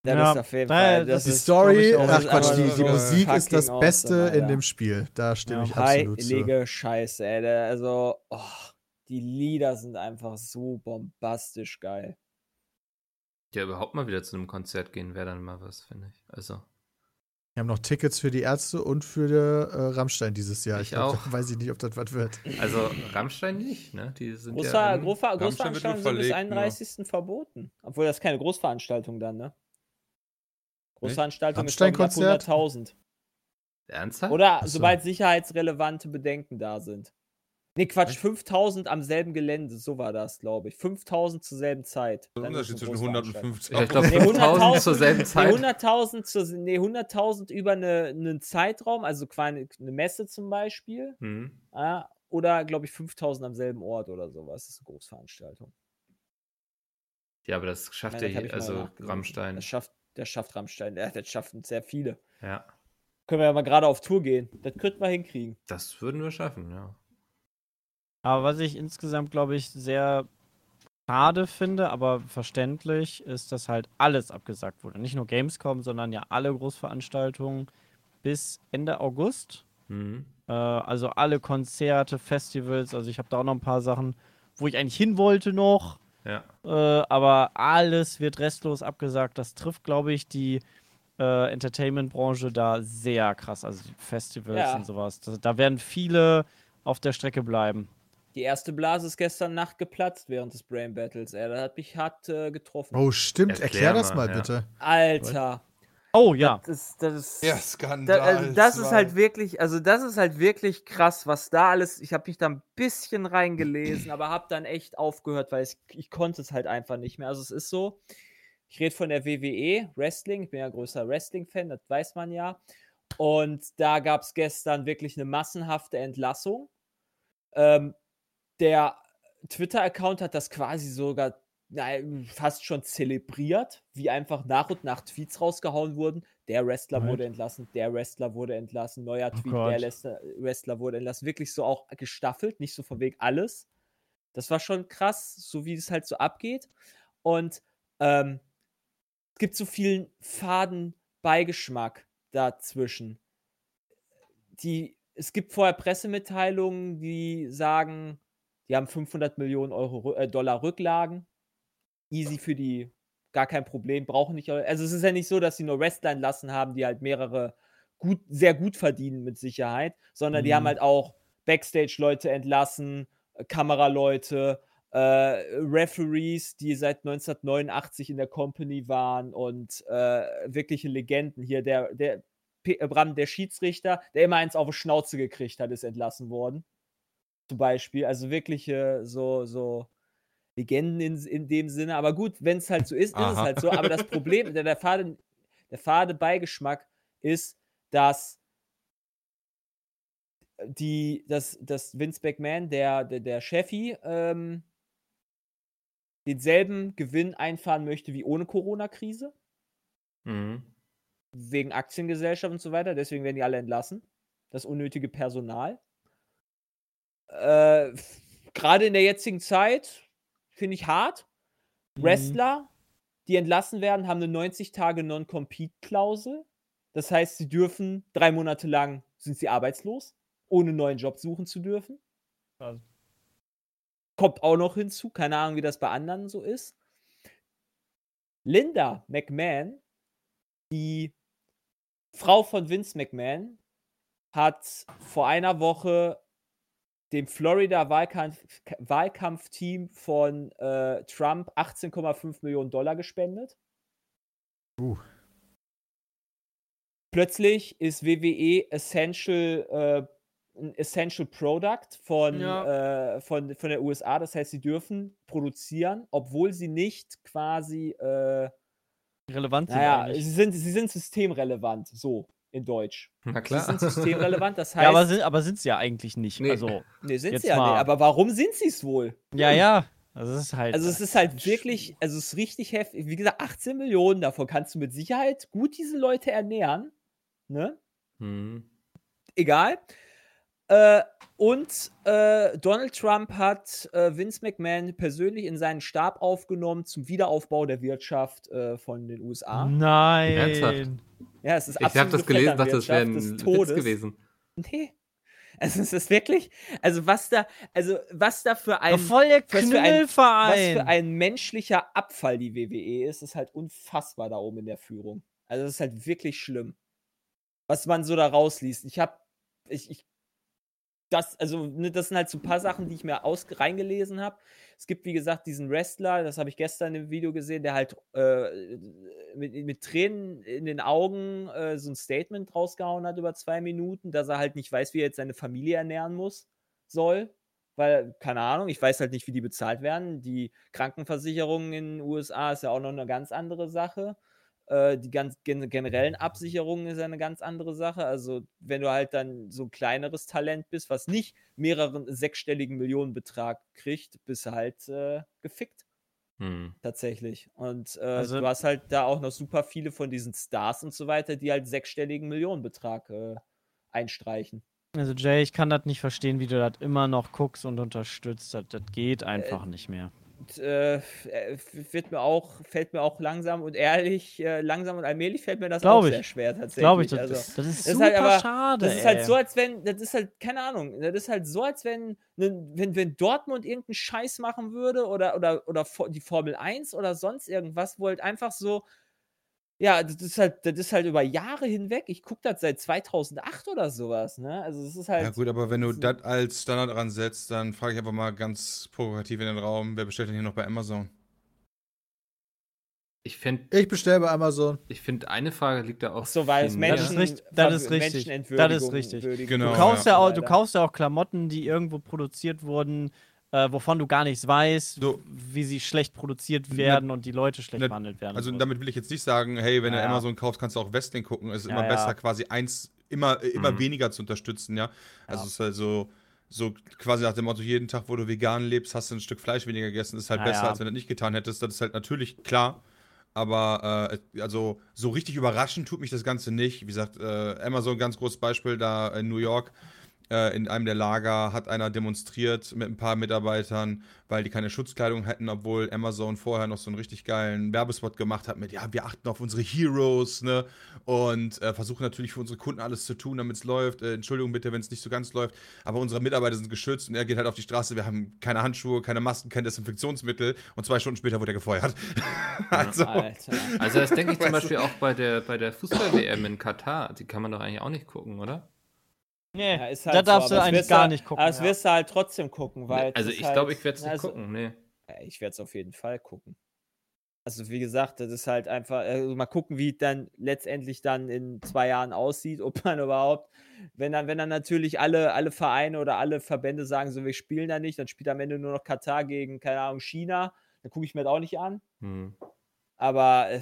Das Ja, ist auf jeden Fall. das Die ist, Story, ich, ach Quatsch, die, die Musik ist das Beste awesome, in dem Spiel. Da stimme ich Ja, absolut zu. heilige Scheiße, ey. Also, oh, die Lieder sind einfach so bombastisch geil. ja, überhaupt mal wieder zu einem Konzert gehen wäre dann mal was, finde ich. Also. Wir haben noch Tickets für die Ärzte und für äh, Rammstein dieses Jahr. Ich glaub, auch. da Weiß ich nicht, ob das was wird. Also Rammstein nicht, ne? Die sind Großver ja. Großver Großveranstaltungen sind bis verlegt, nur. 31. verboten. Obwohl das ist keine Großveranstaltung dann, ne? Großveranstaltung ist ich, ab Rammstein-Konzert? 100.000. Ernsthaft? Oder Ach so. sobald sicherheitsrelevante Bedenken da sind. Nee, Quatsch, 5000 am selben Gelände, so war das, glaube ich. 5000 zur selben Zeit. Der Unterschied zwischen 100 und Großveranstaltung. 50. Ja, ich glaube Nee, 5000 zur 100.000 selben Nee, Zeit. 100.000 zur- nee, 100.000 über eine, einen Zeitraum, also quasi eine Messe zum Beispiel. Hm. Ah, oder, glaube ich, 5000 am selben Ort oder sowas. Das ist eine Großveranstaltung. Ja, aber das schafft ja hier, also. Rammstein. Das schafft, das schafft Rammstein. Ja, das schaffen sehr viele. Ja, Können wir ja mal gerade auf Tour gehen. Das könnten wir hinkriegen. das würden wir schaffen, ja. Aber was ich insgesamt, glaube ich, sehr schade finde, aber verständlich, ist, dass halt alles abgesagt wurde. Nicht nur Gamescom, sondern ja alle Großveranstaltungen bis Ende August. Mhm. Äh, also alle Konzerte, Festivals. Also ich habe da auch noch ein paar Sachen, wo ich eigentlich hin wollte noch. Ja. Äh, aber alles wird restlos abgesagt. Das trifft, glaube ich, die äh, Entertainment-Branche da sehr krass. Also die Festivals Ja. und sowas. Das, da werden viele auf der Strecke bleiben. Die erste Blase ist gestern Nacht geplatzt während des Brain Battles. Das hat mich hart äh, getroffen. Oh, stimmt. Erklär Erklär, das mal, ja. bitte. Alter. Oh ja. Das ist, das ist, Ja, da, Skandal. also das ist halt wirklich, also das ist halt wirklich krass, was da alles. Ich habe mich da ein bisschen reingelesen, aber habe dann echt aufgehört, weil ich, ich konnte es halt einfach nicht mehr. Also es ist so, ich rede von der WWE Wrestling. Ich bin ja größer Wrestling-Fan, das weiß man ja. Und da gab es gestern wirklich eine massenhafte Entlassung. Ähm, der Twitter-Account hat das quasi sogar nein, fast schon zelebriert, wie einfach nach und nach Tweets rausgehauen wurden. Der Wrestler Right. wurde entlassen, der Wrestler wurde entlassen, neuer Oh Tweet, Gott. der Wrestler, Wrestler wurde entlassen. Wirklich so auch gestaffelt, nicht so von Weg alles. Das war schon krass, so wie es halt so abgeht. Und ähm, es gibt so viel faden Beigeschmack dazwischen. Die, es gibt vorher Pressemitteilungen, die sagen, die haben 500 Millionen Euro, äh, Dollar Rücklagen. Easy für die, gar kein Problem, brauchen nicht. Also es ist ja nicht so, dass sie nur Wrestler entlassen haben, die halt mehrere gut, sehr gut verdienen mit Sicherheit, sondern die Mhm. haben halt auch Backstage-Leute entlassen, äh, Kameraleute, äh, Referees, die seit 1989 in der Company waren und äh, wirkliche Legenden. Hier der, der äh, Bram, der Schiedsrichter, der immer eins auf die Schnauze gekriegt hat, ist entlassen worden. Zum Beispiel. Also wirkliche so, so Legenden in, in dem Sinne. Aber gut, wenn es halt so ist, ist es Aha. halt so. Aber das Problem, der, der, fade, der fade Beigeschmack ist, dass die, dass, dass Vince McMahon, der, der, der Chefi, ähm, denselben Gewinn einfahren möchte wie ohne Corona-Krise, Mhm. wegen Aktiengesellschaft und so weiter. Deswegen werden die alle entlassen. Das unnötige Personal. Äh, Gerade in der jetzigen Zeit finde ich hart. Mhm. Wrestler, die entlassen werden, haben eine 90 Tage Non-Compete-Klausel. Das heißt, sie dürfen drei Monate lang sind sie arbeitslos, ohne einen neuen Job suchen zu dürfen. Krass. Kommt auch noch hinzu, keine Ahnung, wie das bei anderen so ist. Linda McMahon, die Frau von Vince McMahon, hat vor einer Woche dem Florida-Wahlkampf Wahlkampfteam von äh, Trump 18,5 Millionen Dollar gespendet. Uh. Plötzlich ist WWE Essential, äh, ein Essential Product von, äh, von, von der USA. Das heißt, sie dürfen produzieren, obwohl sie nicht quasi, äh, Relevant sind naja, eigentlich. sie sind, sie sind systemrelevant, so in Deutsch. Na Sie klar. sind systemrelevant, das heißt, (laughs) Ja, aber sind, aber sind sie ja eigentlich nicht. Nee. Also, nee, sind sie ja mal- nicht. Aber warum sind sie es wohl? ja, ja. Also, es ist halt. Also es ist halt wirklich, also es ist richtig heftig. Wie gesagt, 18 Millionen, davon kannst du mit Sicherheit gut diese Leute ernähren. Ne? Mhm. Egal. Äh, und äh, Donald Trump hat äh, Vince McMahon persönlich in seinen Stab aufgenommen zum Wiederaufbau der Wirtschaft äh, von den USA. Nein. Ernsthaft? Ja, es ist Ich habe das gelesen, dachte, das wäre ein Witz Todes. gewesen. Nee. Also es ist wirklich, also was da, also was da für ein Doch voll der was für ein- Knüllverein. Was für ein menschlicher Abfall die WWE ist, ist halt unfassbar da oben in der Führung. Also das ist halt wirklich schlimm. Was man so da rausliest. Ich hab, ich, ich, das, also, ne, das sind halt so ein paar Sachen, die ich mir aus reingelesen habe. Es gibt, wie gesagt, diesen Wrestler, das habe ich gestern im Video gesehen, der halt äh, mit, mit Tränen in den Augen äh, so ein Statement rausgehauen hat über zwei Minuten, dass er halt nicht weiß, wie er jetzt seine Familie ernähren muss, soll. Weil, keine Ahnung, ich weiß halt nicht, wie die bezahlt werden. Die Krankenversicherung in den USA ist ja auch noch eine ganz andere Sache. Äh, die ganz gen generellen Absicherungen ist ja eine ganz andere Sache. Also, wenn du halt dann so ein kleineres Talent bist, was nicht mehreren sechsstelligen Millionenbetrag kriegt, bist du halt äh, gefickt Hm. tatsächlich. Und äh, Also- du hast halt da auch noch super viele von diesen Stars und so weiter, die halt sechsstelligen Millionenbetrag äh, einstreichen. Also Jay, ich kann das nicht verstehen, wie du das immer noch guckst und unterstützt. Das, das geht einfach nicht mehr. Und, äh, wird mir auch, fällt mir auch langsam und ehrlich, äh, langsam und allmählich fällt mir das Glaub auch ich. sehr schwer tatsächlich. Glaube ich, das, also, das ist das ist super halt aber- schade. das ist ey. halt so, als wenn, das ist halt, keine Ahnung, das ist halt so, als wenn, wenn, wenn Dortmund irgendeinen Scheiß machen würde oder, oder, oder die Formel 1 oder sonst irgendwas, wo halt einfach so, ja, das ist halt, das ist halt über Jahre hinweg. Ich gucke das seit 2008 oder sowas, ne? Also, es ist halt. Ja gut, aber wenn du das als Standard ansetzt, dann frage ich einfach mal ganz provokativ in den Raum, wer bestellt denn hier noch bei Amazon? Ich finde, Ich bestelle bei Amazon. ich find, eine Frage liegt da auch. so, weil es Menschen. näher. Das ist richtig- das ist richtig. Das ist richtig. Genau, Du kaufst ja, und auch, du kaufst ja auch Klamotten, die irgendwo produziert wurden, äh, wovon du gar nichts weißt, So. wie sie schlecht produziert werden und die Leute schlecht Na, behandelt werden. Also damit will ich jetzt nicht sagen, hey, wenn Ja, du ja. Amazon kaufst, kannst du auch Wrestling gucken. Es ist Ja, immer ja. besser, quasi eins immer, immer Mhm. weniger zu unterstützen, ja. Also Ja. es ist halt so, so quasi nach dem Motto, jeden Tag, wo du vegan lebst, hast du ein Stück Fleisch weniger gegessen, ist halt Ja, besser, ja. als wenn du das nicht getan hättest. Das ist halt natürlich klar. Aber äh, also so richtig überraschend tut mich das Ganze nicht. Wie gesagt, äh, Amazon, ganz großes Beispiel da in New York. Äh, in einem der Lager hat einer demonstriert mit ein paar Mitarbeitern, weil die keine Schutzkleidung hätten, obwohl Amazon vorher noch so einen richtig geilen Werbespot gemacht hat mit, ja, wir achten auf unsere Heroes, ne? Und äh, versuchen natürlich für unsere Kunden alles zu tun, damit es läuft. Äh, Entschuldigung bitte, wenn es nicht so ganz läuft. Aber unsere Mitarbeiter sind geschützt und er geht halt auf die Straße. Wir haben keine Handschuhe, keine Masken, kein Desinfektionsmittel. Und zwei Stunden später wurde er gefeuert. (laughs) also, Alter. Also das denke ich zum Beispiel auch bei der, bei der Fußball-WM in Katar. Die kann man doch eigentlich auch nicht gucken, oder? Nee, Ja, ist da halt so, darfst du eigentlich gar du- nicht gucken. Aber das ja. wirst du halt trotzdem gucken, weil. also ich halt, glaube, ich werde es nicht also, gucken. Nee. Ich werde es auf jeden Fall gucken. Also wie gesagt, das ist halt einfach, äh, mal gucken, wie es dann letztendlich dann in zwei Jahren aussieht, ob man (laughs) überhaupt, wenn dann, wenn dann natürlich alle, alle Vereine oder alle Verbände sagen, so wir spielen da nicht, dann spielt am Ende nur noch Katar gegen, keine Ahnung, China, dann gucke ich mir das auch nicht an. Hm. Aber äh,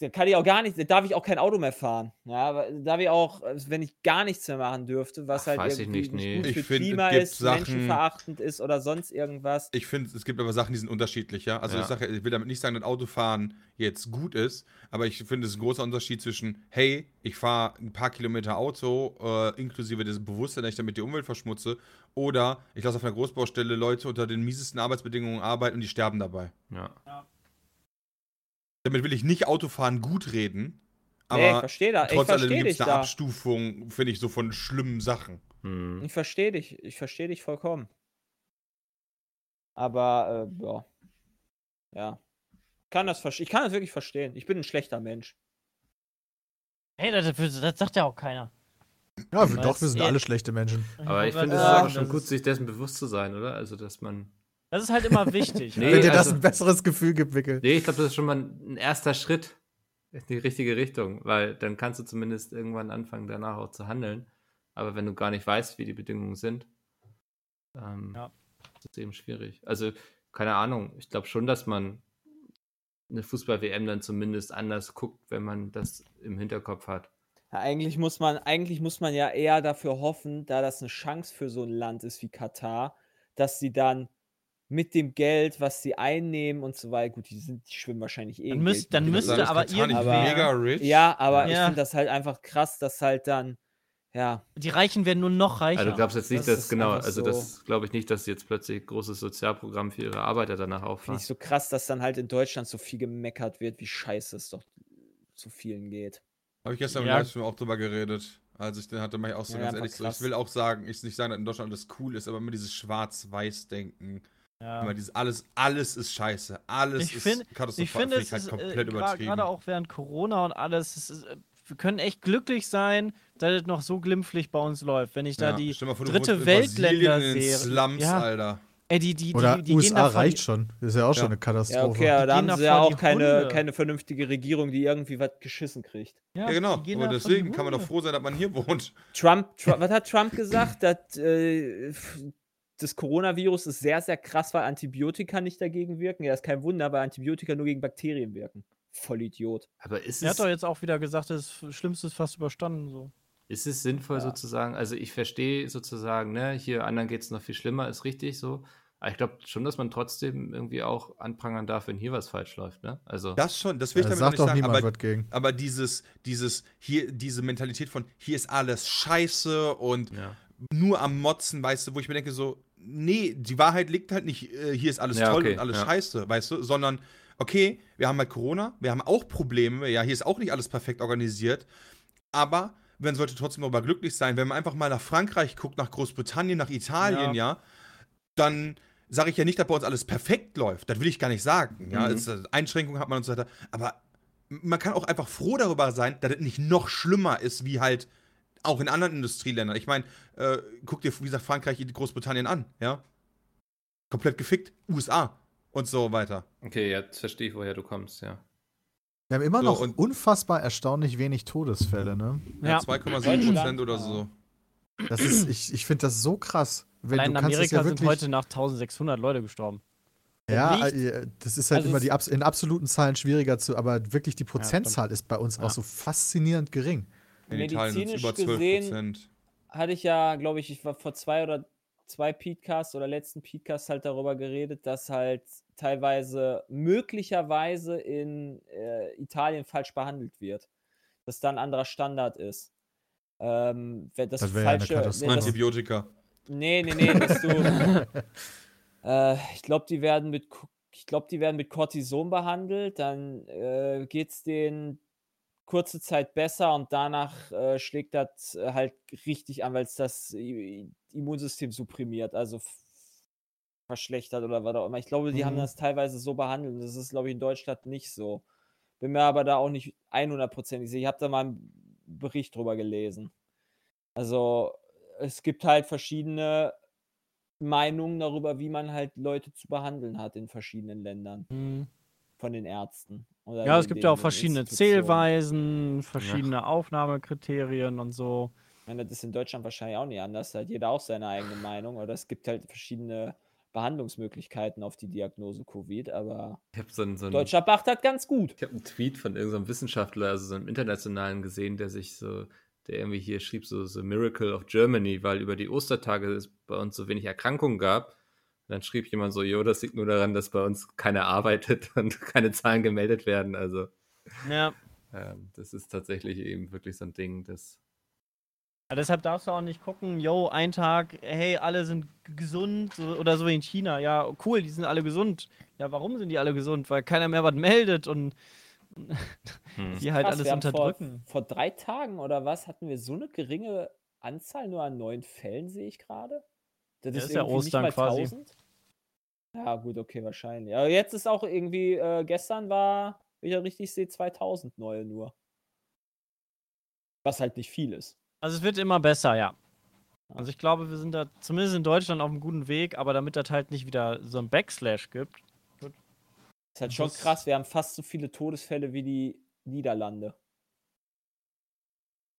da kann ich auch gar nicht, da darf ich auch kein Auto mehr fahren. Ja, aber darf ich auch, wenn ich gar nichts mehr machen dürfte, was Ach, halt weiß ich irgendwie nicht, nee. gut Ich für find, es Klima gibt ist, Sachen- menschenverachtend ist oder sonst irgendwas. Ich finde, es gibt aber Sachen, die sind unterschiedlich, ja. Also Ja. ich sage, ich will damit nicht sagen, dass Autofahren jetzt gut ist, aber ich finde, es ist ein großer Unterschied zwischen, hey, ich fahre ein paar Kilometer Auto, äh, inklusive des Bewusstseins, dass ich damit die Umwelt verschmutze, oder ich lasse auf einer Großbaustelle Leute unter den miesesten Arbeitsbedingungen arbeiten und die sterben dabei. Ja. Damit will ich nicht Autofahren gut reden, nee, ich aber verstehe da, ich trotz allem verstehe gibt es eine da. Abstufung, finde ich, so von schlimmen Sachen. Hm. Ich verstehe dich, ich verstehe dich vollkommen. Aber, äh, ja. Ja. Kann das ich kann das wirklich verstehen. Ich bin ein schlechter Mensch. Hey, das, das, sagt ja auch keiner. Ja, wir, doch, wir sind du- alle schlechte Menschen. Aber ich finde, es auch schon gut, sich dessen bewusst zu sein, oder? Also, dass man. Das ist halt immer wichtig. (laughs) Nee, Wenn dir das also- ein besseres Gefühl gibt, Wickel. Nee, ich glaube, das ist schon mal ein erster Schritt in die richtige Richtung, weil dann kannst du zumindest irgendwann anfangen, danach auch zu handeln. Aber wenn du gar nicht weißt, wie die Bedingungen sind, ähm, Ja. ist es eben schwierig. Also, keine Ahnung, ich glaube schon, dass man eine Fußball-WM dann zumindest anders guckt, wenn man das im Hinterkopf hat. Ja, eigentlich muss man, eigentlich muss man ja eher dafür hoffen, da das eine Chance für so ein Land ist wie Katar, dass sie dann mit dem Geld, was sie einnehmen und so weiter, gut, die sind, die schwimmen wahrscheinlich eh. Dann in müsst- dann müsste Sagen, aber irgendwie- mega rich. Ja, aber ich Ja. finde das halt einfach krass, dass halt dann, ja, Die Reichen werden nur noch reicher. Also du glaubst jetzt nicht, Das dass, genau, also so- das glaube ich nicht, dass sie jetzt plötzlich großes Sozialprogramm für ihre Arbeiter danach finde auffahren. ich so krass, dass dann halt in Deutschland so viel gemeckert wird, wie scheiße es doch zu vielen geht. Habe ich gestern Ja. im Livestream auch drüber geredet. Als ich den hatte, mach ich auch so Ja, ganz ehrlich so. krass. Ich will auch sagen, ich nicht sagen, dass in Deutschland alles cool ist, aber immer dieses Schwarz-Weiß-Denken. Ja. Immer dieses alles, alles ist scheiße. Alles Ich ist find- katastrophal. Ich finde, Find es halt ist komplett äh, übertrieben. gerade auch während Corona und alles, es ist, äh, wir können echt glücklich sein, dass es noch so glimpflich bei uns läuft. Wenn ich da Ja, die vor, dritte Weltländer sehe. Slums, Ja. Alter. Ey, die, die, Oder die, die gehen USA davon- reicht schon. Das ist ja auch schon Ja. eine Ja, Katastrophe. okay, aber da haben sie ja auch keine, Hunde. keine vernünftige Regierung, die irgendwie was geschissen kriegt. Ja, Ja, genau. Aber deswegen kann man doch froh sein, dass man hier wohnt. Trump, Trump was hat Trump gesagt? (clears throat) dass, äh, das Coronavirus ist sehr, sehr krass, weil Antibiotika nicht dagegen wirken. Ja, ist kein Wunder, weil Antibiotika nur gegen Bakterien wirken. Voll Idiot. Aber ist Er es, hat doch jetzt auch wieder gesagt, das Schlimmste ist fast überstanden. So. ist es sinnvoll Ja. sozusagen, also ich verstehe sozusagen, ne, hier anderen geht es noch viel schlimmer, ist richtig so. Aber ich glaube schon, dass man trotzdem irgendwie auch anprangern darf, wenn hier was falsch läuft, ne? Also, Das schon, das will ich Da damit nicht sagen. niemand Aber, was gegen. aber dieses, dieses, hier, diese Mentalität von hier ist alles scheiße und ja. nur am Motzen, weißt du, wo ich mir denke, so, nee, die Wahrheit liegt halt nicht, äh, hier ist alles Ja, toll okay, und alles ja. scheiße, weißt du, sondern, okay, wir haben halt Corona, wir haben auch Probleme, ja, hier ist auch nicht alles perfekt organisiert, aber man sollte trotzdem darüber glücklich sein, wenn man einfach mal nach Frankreich guckt, nach Großbritannien, nach Italien, ja, dann sage ich ja nicht, dass bei uns alles perfekt läuft, das will ich gar nicht sagen, ja, Mhm. es, äh, Einschränkungen hat man und so weiter, aber man kann auch einfach froh darüber sein, dass es nicht noch schlimmer ist, wie halt auch in anderen Industrieländern. Ich meine, äh, guck dir, wie gesagt, Frankreich, Großbritannien an, ja. Komplett gefickt, USA und so weiter. Okay, jetzt verstehe ich, woher du kommst, ja. Wir haben immer So, noch und- unfassbar erstaunlich wenig Todesfälle, ne? Ja, Ja. 2,7 Prozent oder so. Das ist, ich, ich finde das so krass. Wenn, Allein du in kannst es Amerika ja sind heute nach 1600 Leute gestorben. Ja, äh, das ist halt also immer die in absoluten Zahlen schwieriger zu, aber wirklich die Prozentzahl ist bei uns Ja. auch so faszinierend gering. In Medizinisch über 12 gesehen Prozent. hatte ich ja, glaube ich, ich war vor zwei oder zwei Podcasts oder letzten Podcasts halt darüber geredet, dass halt teilweise möglicherweise in äh, Italien falsch behandelt wird. Dass da ein anderer Standard ist. Ähm, das, Das wäre ja eine Katastrophe. das, Antibiotika. Nee, nee, nee, dass du. (laughs) äh, ich glaube, die werden mit. Ich glaube, die werden mit Cortison behandelt, dann äh, geht es denen kurze Zeit besser und danach äh, schlägt das äh, halt richtig an, weil es das I Immunsystem supprimiert, also verschlechtert oder was auch immer. Ich glaube, die haben Mhm. das teilweise so behandelt das ist, glaube ich, in Deutschland nicht so. Bin mir aber da auch nicht 100%ig sicher. Ich habe da mal ein Bericht drüber gelesen. Also es gibt halt verschiedene Meinungen darüber, wie man halt Leute zu behandeln hat in verschiedenen Ländern Mhm. von den Ärzten. Oder Ja, es gibt ja auch den verschiedene. Zählweisen, verschiedene Aufnahmekriterien und so. Ich meine, das ist in Deutschland wahrscheinlich auch nicht anders. Da hat jeder auch seine eigene Meinung. Oder es gibt halt verschiedene Behandlungsmöglichkeiten auf die Diagnose Covid. Aber Ich habe so einen, so einen, Deutscher macht das ganz gut. ich hab einen Tweet von irgendeinem Wissenschaftler, also so einem internationalen gesehen, der sich so, der irgendwie hier schrieb, so The Miracle of Germany, weil über die Ostertage es bei uns so wenig Erkrankungen gab. Dann schrieb jemand so, jo, das liegt nur daran, dass bei uns keiner arbeitet (laughs) und keine Zahlen gemeldet werden. Also Ja. ähm, das ist tatsächlich eben wirklich so ein Ding, das Ja, deshalb darfst du auch nicht gucken, yo, ein Tag, hey, alle sind gesund so, oder so wie in China. Ja, cool, die sind alle gesund. Ja, warum sind die alle gesund? Weil keiner mehr was meldet und (laughs) hm. die halt Krass, alles unterdrücken. Vor, vor drei Tagen oder was hatten wir so eine geringe Anzahl nur an neuen Fällen, sehe ich gerade. Das Ja, ist ja irgendwie Ostern nicht mal quasi. 1000. Ja, gut, okay, wahrscheinlich. Aber jetzt ist auch irgendwie, äh, gestern war, wenn ich ja richtig sehe, 2000 neue nur. Was halt nicht viel ist. Also es wird immer besser, ja. Also ich glaube, wir sind da zumindest in Deutschland auf einem guten Weg, aber damit das halt nicht wieder so ein Backslash gibt. Ist halt schon Das- krass, wir haben fast so viele Todesfälle wie die Niederlande.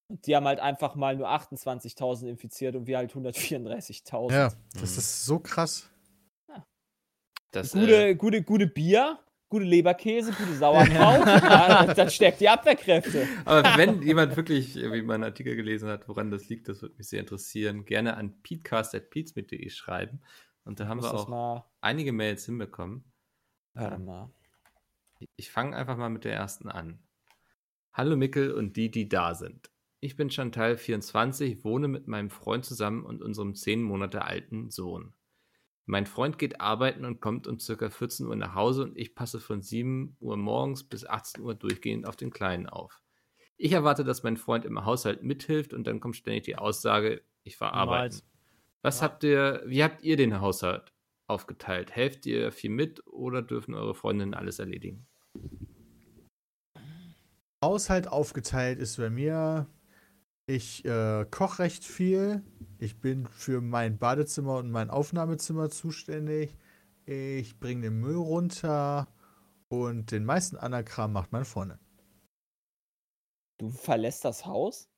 Und die haben halt einfach mal nur 28.000 infiziert und wir halt 134.000. Ja, das Mhm. ist so krass. Das, Gute, äh, gute, gute Bier, gute Leberkäse, gute (laughs) Sauerkraut. ja, das, das stärkt die Abwehrkräfte. Aber wenn jemand wirklich mal einen Artikel gelesen hat, woran das liegt, das würde mich sehr interessieren, gerne an peatcast.peatsmit.de schreiben. Und da haben wir auch einige Mails hinbekommen. Warte Ähm, mal. Ich fange einfach mal mit der ersten an. Hallo Mickel und die, die da sind. Ich bin Chantal 24, wohne mit meinem Freund zusammen und unserem 10 Monate alten Sohn. Mein Freund geht arbeiten und kommt um ca. 14 Uhr nach Hause und ich passe von 7 Uhr morgens bis 18 Uhr durchgehend auf den Kleinen auf. Ich erwarte, dass mein Freund im Haushalt mithilft und dann kommt ständig die Aussage, ich war arbeiten. Was Ja. habt ihr, wie habt ihr den Haushalt aufgeteilt? Helft ihr viel mit oder dürfen eure Freundinnen alles erledigen? Haushalt aufgeteilt ist bei mir, ich äh, koche recht viel. Ich bin für mein Badezimmer und mein Aufnahmezimmer zuständig. Ich bringe den Müll runter und den meisten anderen Kram macht meine Freundin. Du verlässt das Haus?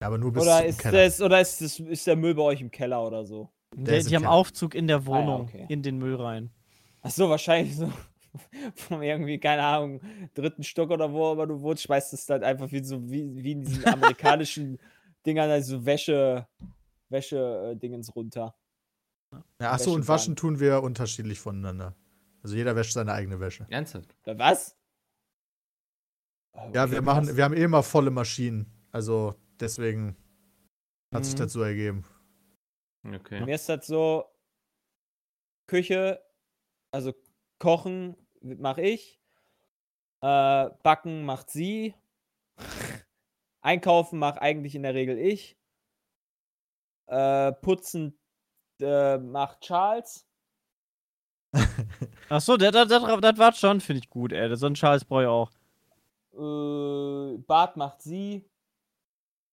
Ja, Aber nur bis Oder, zum ist, Keller. das, oder ist, das, ist der Müll bei euch im Keller oder so? Der im die haben Keller. Aufzug in der Wohnung, okay. in den Müll rein. Ach so, wahrscheinlich so vom irgendwie, keine Ahnung, dritten Stock oder wo aber du wohnst, schmeißt es dann einfach wie so wie, wie in diesen amerikanischen (laughs) Dingern, also Wäsche, Wäsche-Dingens runter. Ja, achso, und waschen tun wir unterschiedlich voneinander. Also jeder wäscht seine eigene Wäsche. Ernsthaft? Oder was? Ja, Okay, wir machen, wir haben eh immer volle Maschinen. Also deswegen hat sich Mhm. das so ergeben. Okay. Mir ist das so, Küche, also kochen mache ich, äh, backen macht sie, (laughs) einkaufen mache eigentlich in der Regel ich, äh, putzen äh, macht Charles. (laughs) Ach so, das, das, das, das war schon, finde ich gut, ey. So ein Charles brauche ich auch. Äh, Bad macht sie.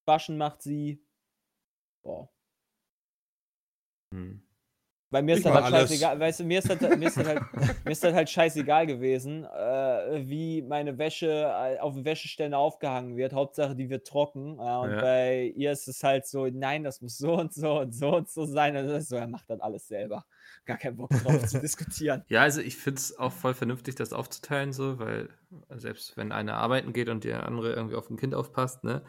Waschen macht sie. Boah. Hm. Bei mir ist das halt alles. scheißegal. Weißt du, mir ist das, mir ist das, halt, (laughs) mir ist das halt scheißegal gewesen, äh, wie meine Wäsche äh, auf dem Wäscheständer aufgehangen wird. Hauptsache, die wird trocken. Ja, und Ja. bei ihr ist es halt so, nein, das muss so und so und so und so sein. Und ist so, er macht dann alles selber. Gar keinen Bock drauf zu diskutieren. (laughs) Ja, also ich finde es auch voll vernünftig, das aufzuteilen, so, weil selbst wenn eine arbeiten geht und der andere irgendwie auf ein Kind aufpasst, ne?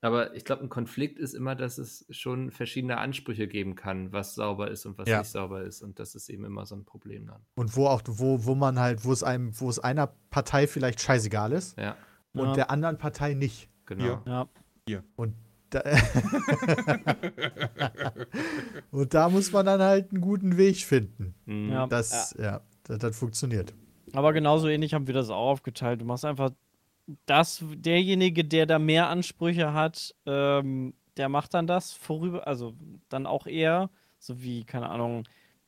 Aber ich glaube, ein Konflikt ist immer, dass es schon verschiedene Ansprüche geben kann, was sauber ist und was Ja. nicht sauber ist. Und das ist eben immer so ein Problem dann. Und wo auch, wo, wo man halt, wo es einem, wo es einer Partei vielleicht scheißegal ist Ja, und Ja. der anderen Partei nicht. genau. Ja. Ja. Und da, (laughs) und da muss man dann halt einen guten Weg finden. Mhm. Ja. Das, ja, das, das funktioniert. Aber genauso ähnlich haben wir das auch aufgeteilt. Du machst einfach das, derjenige, der da mehr Ansprüche hat, ähm, der macht dann das vorüber, also dann auch eher, so wie, keine Ahnung,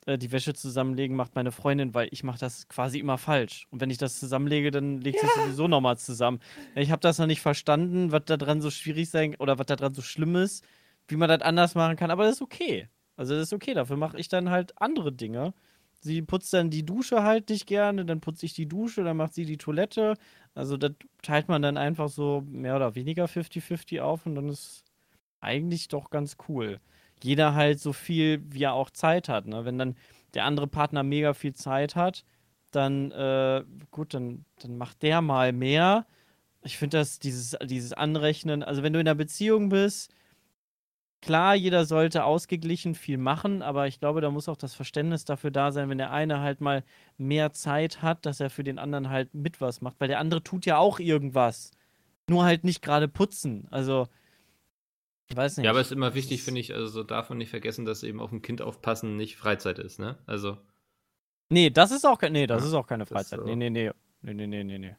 äh, die Wäsche zusammenlegen macht meine Freundin, weil ich mache das quasi immer falsch. Und wenn ich das zusammenlege, dann legt sie es sowieso nochmal zusammen. Ich habe das noch nicht verstanden, was da dran so schwierig sein oder was da dran so schlimm ist, wie man das anders machen kann, aber das ist okay. Also das ist okay, dafür mache ich dann halt andere Dinge. Sie putzt dann die Dusche halt nicht gerne, dann putze ich die Dusche, dann macht sie die Toilette. Also das teilt man dann einfach so mehr oder weniger 50-50 auf und dann ist eigentlich doch ganz cool. Jeder halt so viel, wie er auch Zeit hat. Ne? Wenn dann der andere Partner mega viel Zeit hat, dann, äh, gut, dann, dann macht der mal mehr. Ich finde das, dieses, dieses Anrechnen, also wenn du in einer Beziehung bist, klar, jeder sollte ausgeglichen viel machen, aber ich glaube, da muss auch das Verständnis dafür da sein, wenn der eine halt mal mehr Zeit hat, dass er für den anderen halt mit was macht, weil der andere tut ja auch irgendwas. Nur halt nicht gerade putzen. Also, ich weiß nicht. Ja, aber es ist immer wichtig, finde ich, also so darf man nicht vergessen, dass eben auf ein Kind aufpassen nicht Freizeit ist, ne? Also. Nee, das ist auch, nee, das Ja, ist auch keine Freizeit. Nee, nee, nee. Nee, nee, nee, nee, nee.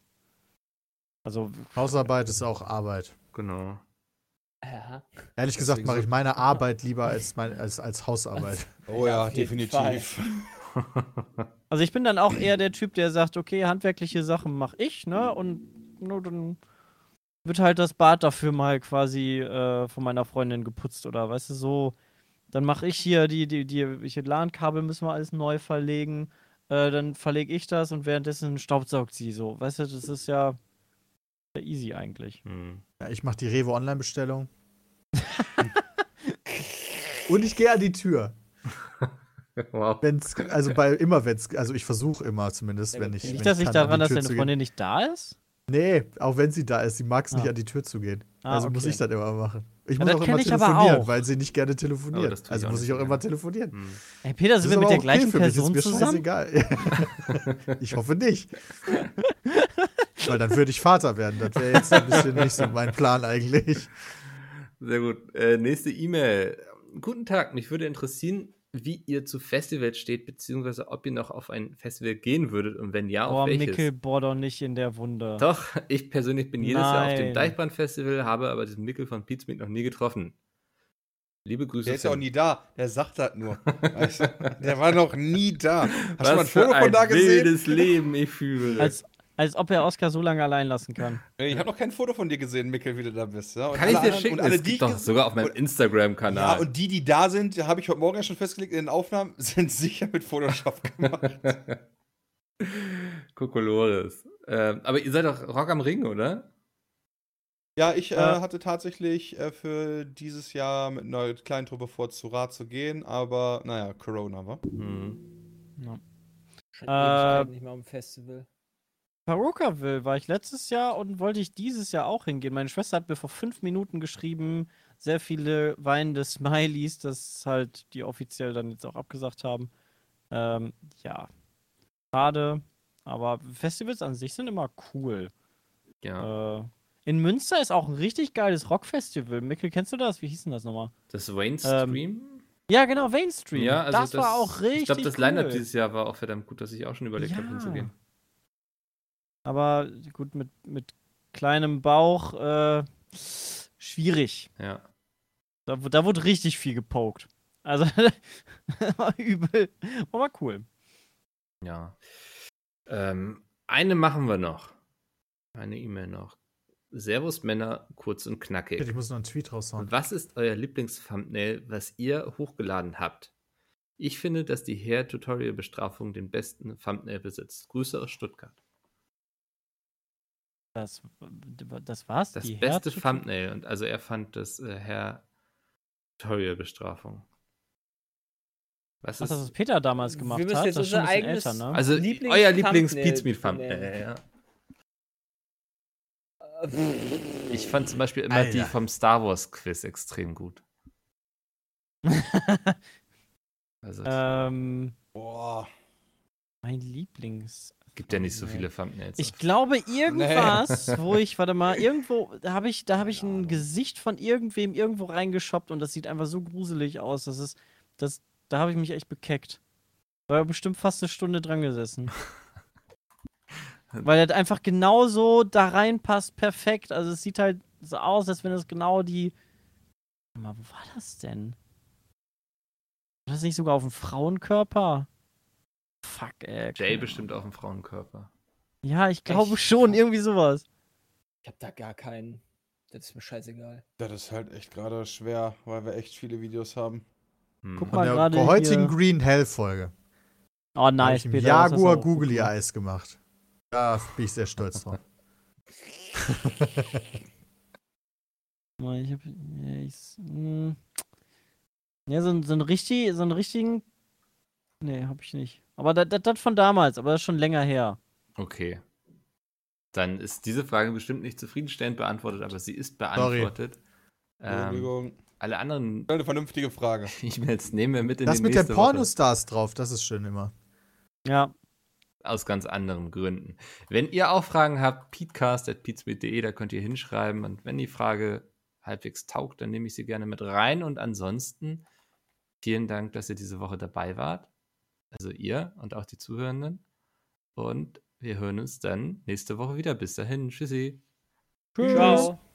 Also, Hausarbeit ist auch Arbeit. Genau. Ja. Ehrlich gesagt Deswegen mache ich meine Arbeit lieber als, mein, als, als Hausarbeit. (laughs) Oh Ja, definitiv. (laughs) also ich bin dann auch eher der Typ, der sagt, okay, handwerkliche Sachen mache ich, ne? Und nur dann wird halt das Bad dafür mal quasi äh, von meiner Freundin geputzt oder weißt du so. Dann mache ich hier die, die, die, hier LAN-Kabel müssen wir alles neu verlegen. Äh, dann verlege ich das und währenddessen staubsaugt sie so. Weißt du, das ist ja sehr easy eigentlich. Hm. Ja, ich mache die Rewe Online-Bestellung. (laughs) Und ich gehe an die Tür. (laughs) Wow. Wenn's, also bei immer wenn's, also ich versuche immer zumindest, wenn ich. Liegt das ich nicht daran, dass deine. Freundin nicht da ist? Nee, auch wenn sie da ist, sie mag es nicht Ah. an die Tür zu gehen. Ah, also muss okay. ich das immer machen. Ich Ja, muss auch immer telefonieren, auch. weil sie nicht gerne telefoniert. ich Also muss nicht ich auch immer telefonieren. Hm. Hey Peter, sind wir mit der okay gleichen mich, Person ist mir zusammen? scheißegal. (laughs) ich hoffe nicht. Weil dann würde ich Vater werden. Das wäre jetzt ein bisschen nicht so mein Plan eigentlich. Sehr gut. Äh, nächste E-Mail. Guten Tag, mich würde interessieren, wie ihr zu Festivals steht, beziehungsweise ob ihr noch auf ein Festival gehen würdet und wenn ja, Boah, auf welches. Mickel, bohr doch nicht in der Wunde. Doch, ich persönlich bin jedes Jahr auf dem Nein. Deichbrand-Festival, habe aber diesen Mickel von Pizmeet noch nie getroffen. Liebe Grüße. Der ist ja auch nie da. Der sagt das nur. (laughs) Weißt du? Der war noch nie da. Hast Was du mal ein Foto von da gesehen? wildes Leben ich fühle. Als, als ob er Oscar so lange allein lassen kann. Ich habe noch kein Foto von dir gesehen, Mikkel, wie du da bist. Ja? Und Kann ich dir schicken? Und alle, es die doch sogar auf meinem Instagram-Kanal. Ja, und die, die da sind, habe ich heute Morgen ja schon festgelegt in den Aufnahmen, (laughs) sind sicher mit Photoshop gemacht. Kokolores. Ähm, aber ihr seid doch Rock am Ring, oder? ja, ich äh, Ja. hatte tatsächlich äh, für dieses Jahr mit einer kleinen Truppe vor, zu Rat zu gehen, aber naja, Corona war. Hm. Schon Äh, nicht mal am Festival. Perukaville war ich letztes Jahr und wollte ich dieses Jahr auch hingehen. Meine Schwester hat mir vor fünf Minuten geschrieben, sehr viele weinende Smileys, das halt die offiziell dann jetzt auch abgesagt haben. Ähm, ja, schade, aber Festivals an sich sind immer cool. Ja. Äh, in Münster ist auch ein richtig geiles Rockfestival. Mikkel, kennst du das? Wie hieß denn das nochmal? Das Wayne Stream? Ja, genau, Mainstream. ja, also das, war auch richtig Ich glaube, das cool. Line-Up dieses Jahr war auch verdammt gut, dass ich auch schon überlegt habe, Ja. hinzugehen. Aber gut, mit, mit kleinem Bauch, äh, schwierig. Ja. Da, da wurde richtig viel gepokt. Also, (laughs) war übel. Aber cool. Ja. Ähm, eine machen wir noch. Eine E-Mail noch. Servus Männer, kurz und knackig. Ich muss noch einen Tweet raushauen. Was ist euer Lieblings-Thumbnail, was ihr hochgeladen habt? Ich finde, dass die Hair-Tutorial-Bestrafung den besten Thumbnail besitzt. Grüße aus Stuttgart. Das, das war's? Das Die beste Thumbnail. Und also er fand das äh, Hair-Tutorial-Bestrafung. Was Ach, ist. das, was Peter damals gemacht Wir hat, jetzt das ist schon ein bisschen eigenes- älter, ne? also Lieblings- euer Thumbnail Lieblings-Pizmeet-Thumbnail. benennen. Ja. Äh, Ich fand zum Beispiel immer die Alter. vom Star Wars Quiz extrem gut. (laughs) Also ähm, Boah. mein Lieblings. Gibt ja nicht so viele Thumbnails. Ich glaube, (laughs) irgendwas, wo ich, warte mal, irgendwo, da habe ich, da habe ich ein Gesicht von irgendwem irgendwo reingeschoppt und das sieht einfach so gruselig aus. Das ist, das, da habe ich mich echt bekeckt. War bestimmt fast eine Stunde dran gesessen. Weil er einfach genauso da reinpasst, perfekt. Also es sieht halt so aus, als wenn es genau die. Warte mal, wo war das denn? War das nicht sogar auf dem Frauenkörper? Fuck, ey. Jay bestimmt auf dem Frauenkörper. Ja, ich glaube Echt? schon, irgendwie sowas. Ich hab da gar keinen. Das ist mir scheißegal. Das ist halt echt gerade schwer, weil wir echt viele Videos haben. Hm. Guck mal der gerade heutigen hier. Green Hell Folge. Oh, Hab nice, ich im Peter. Jaguar auch Googly gemacht. Eyes gemacht. Da bin ich sehr stolz drauf. (laughs) Ich hab, ja, ich, mh. ja, so, ein- so einen richtig, so einen richtigen. Nee, hab ich nicht. Aber das, das, das von damals, aber das ist schon länger her. Okay. Dann ist diese Frage bestimmt nicht zufriedenstellend beantwortet, aber sie ist beantwortet. Ähm, Entschuldigung. alle anderen Eine vernünftige Frage. (laughs) E-Mails nehmen wir mit in Das die mit den nächste Woche. Pornostars drauf, das ist schön immer. Ja. Aus ganz anderen Gründen. Wenn ihr auch Fragen habt, peatcast.peatsmeet.de, da könnt ihr hinschreiben. Und wenn die Frage halbwegs taugt, dann nehme ich sie gerne mit rein. Und ansonsten vielen Dank, dass ihr diese Woche dabei wart. Also ihr und auch die Zuhörenden. Und wir hören uns dann nächste Woche wieder. Bis dahin. Tschüssi. Tschüss. Ciao.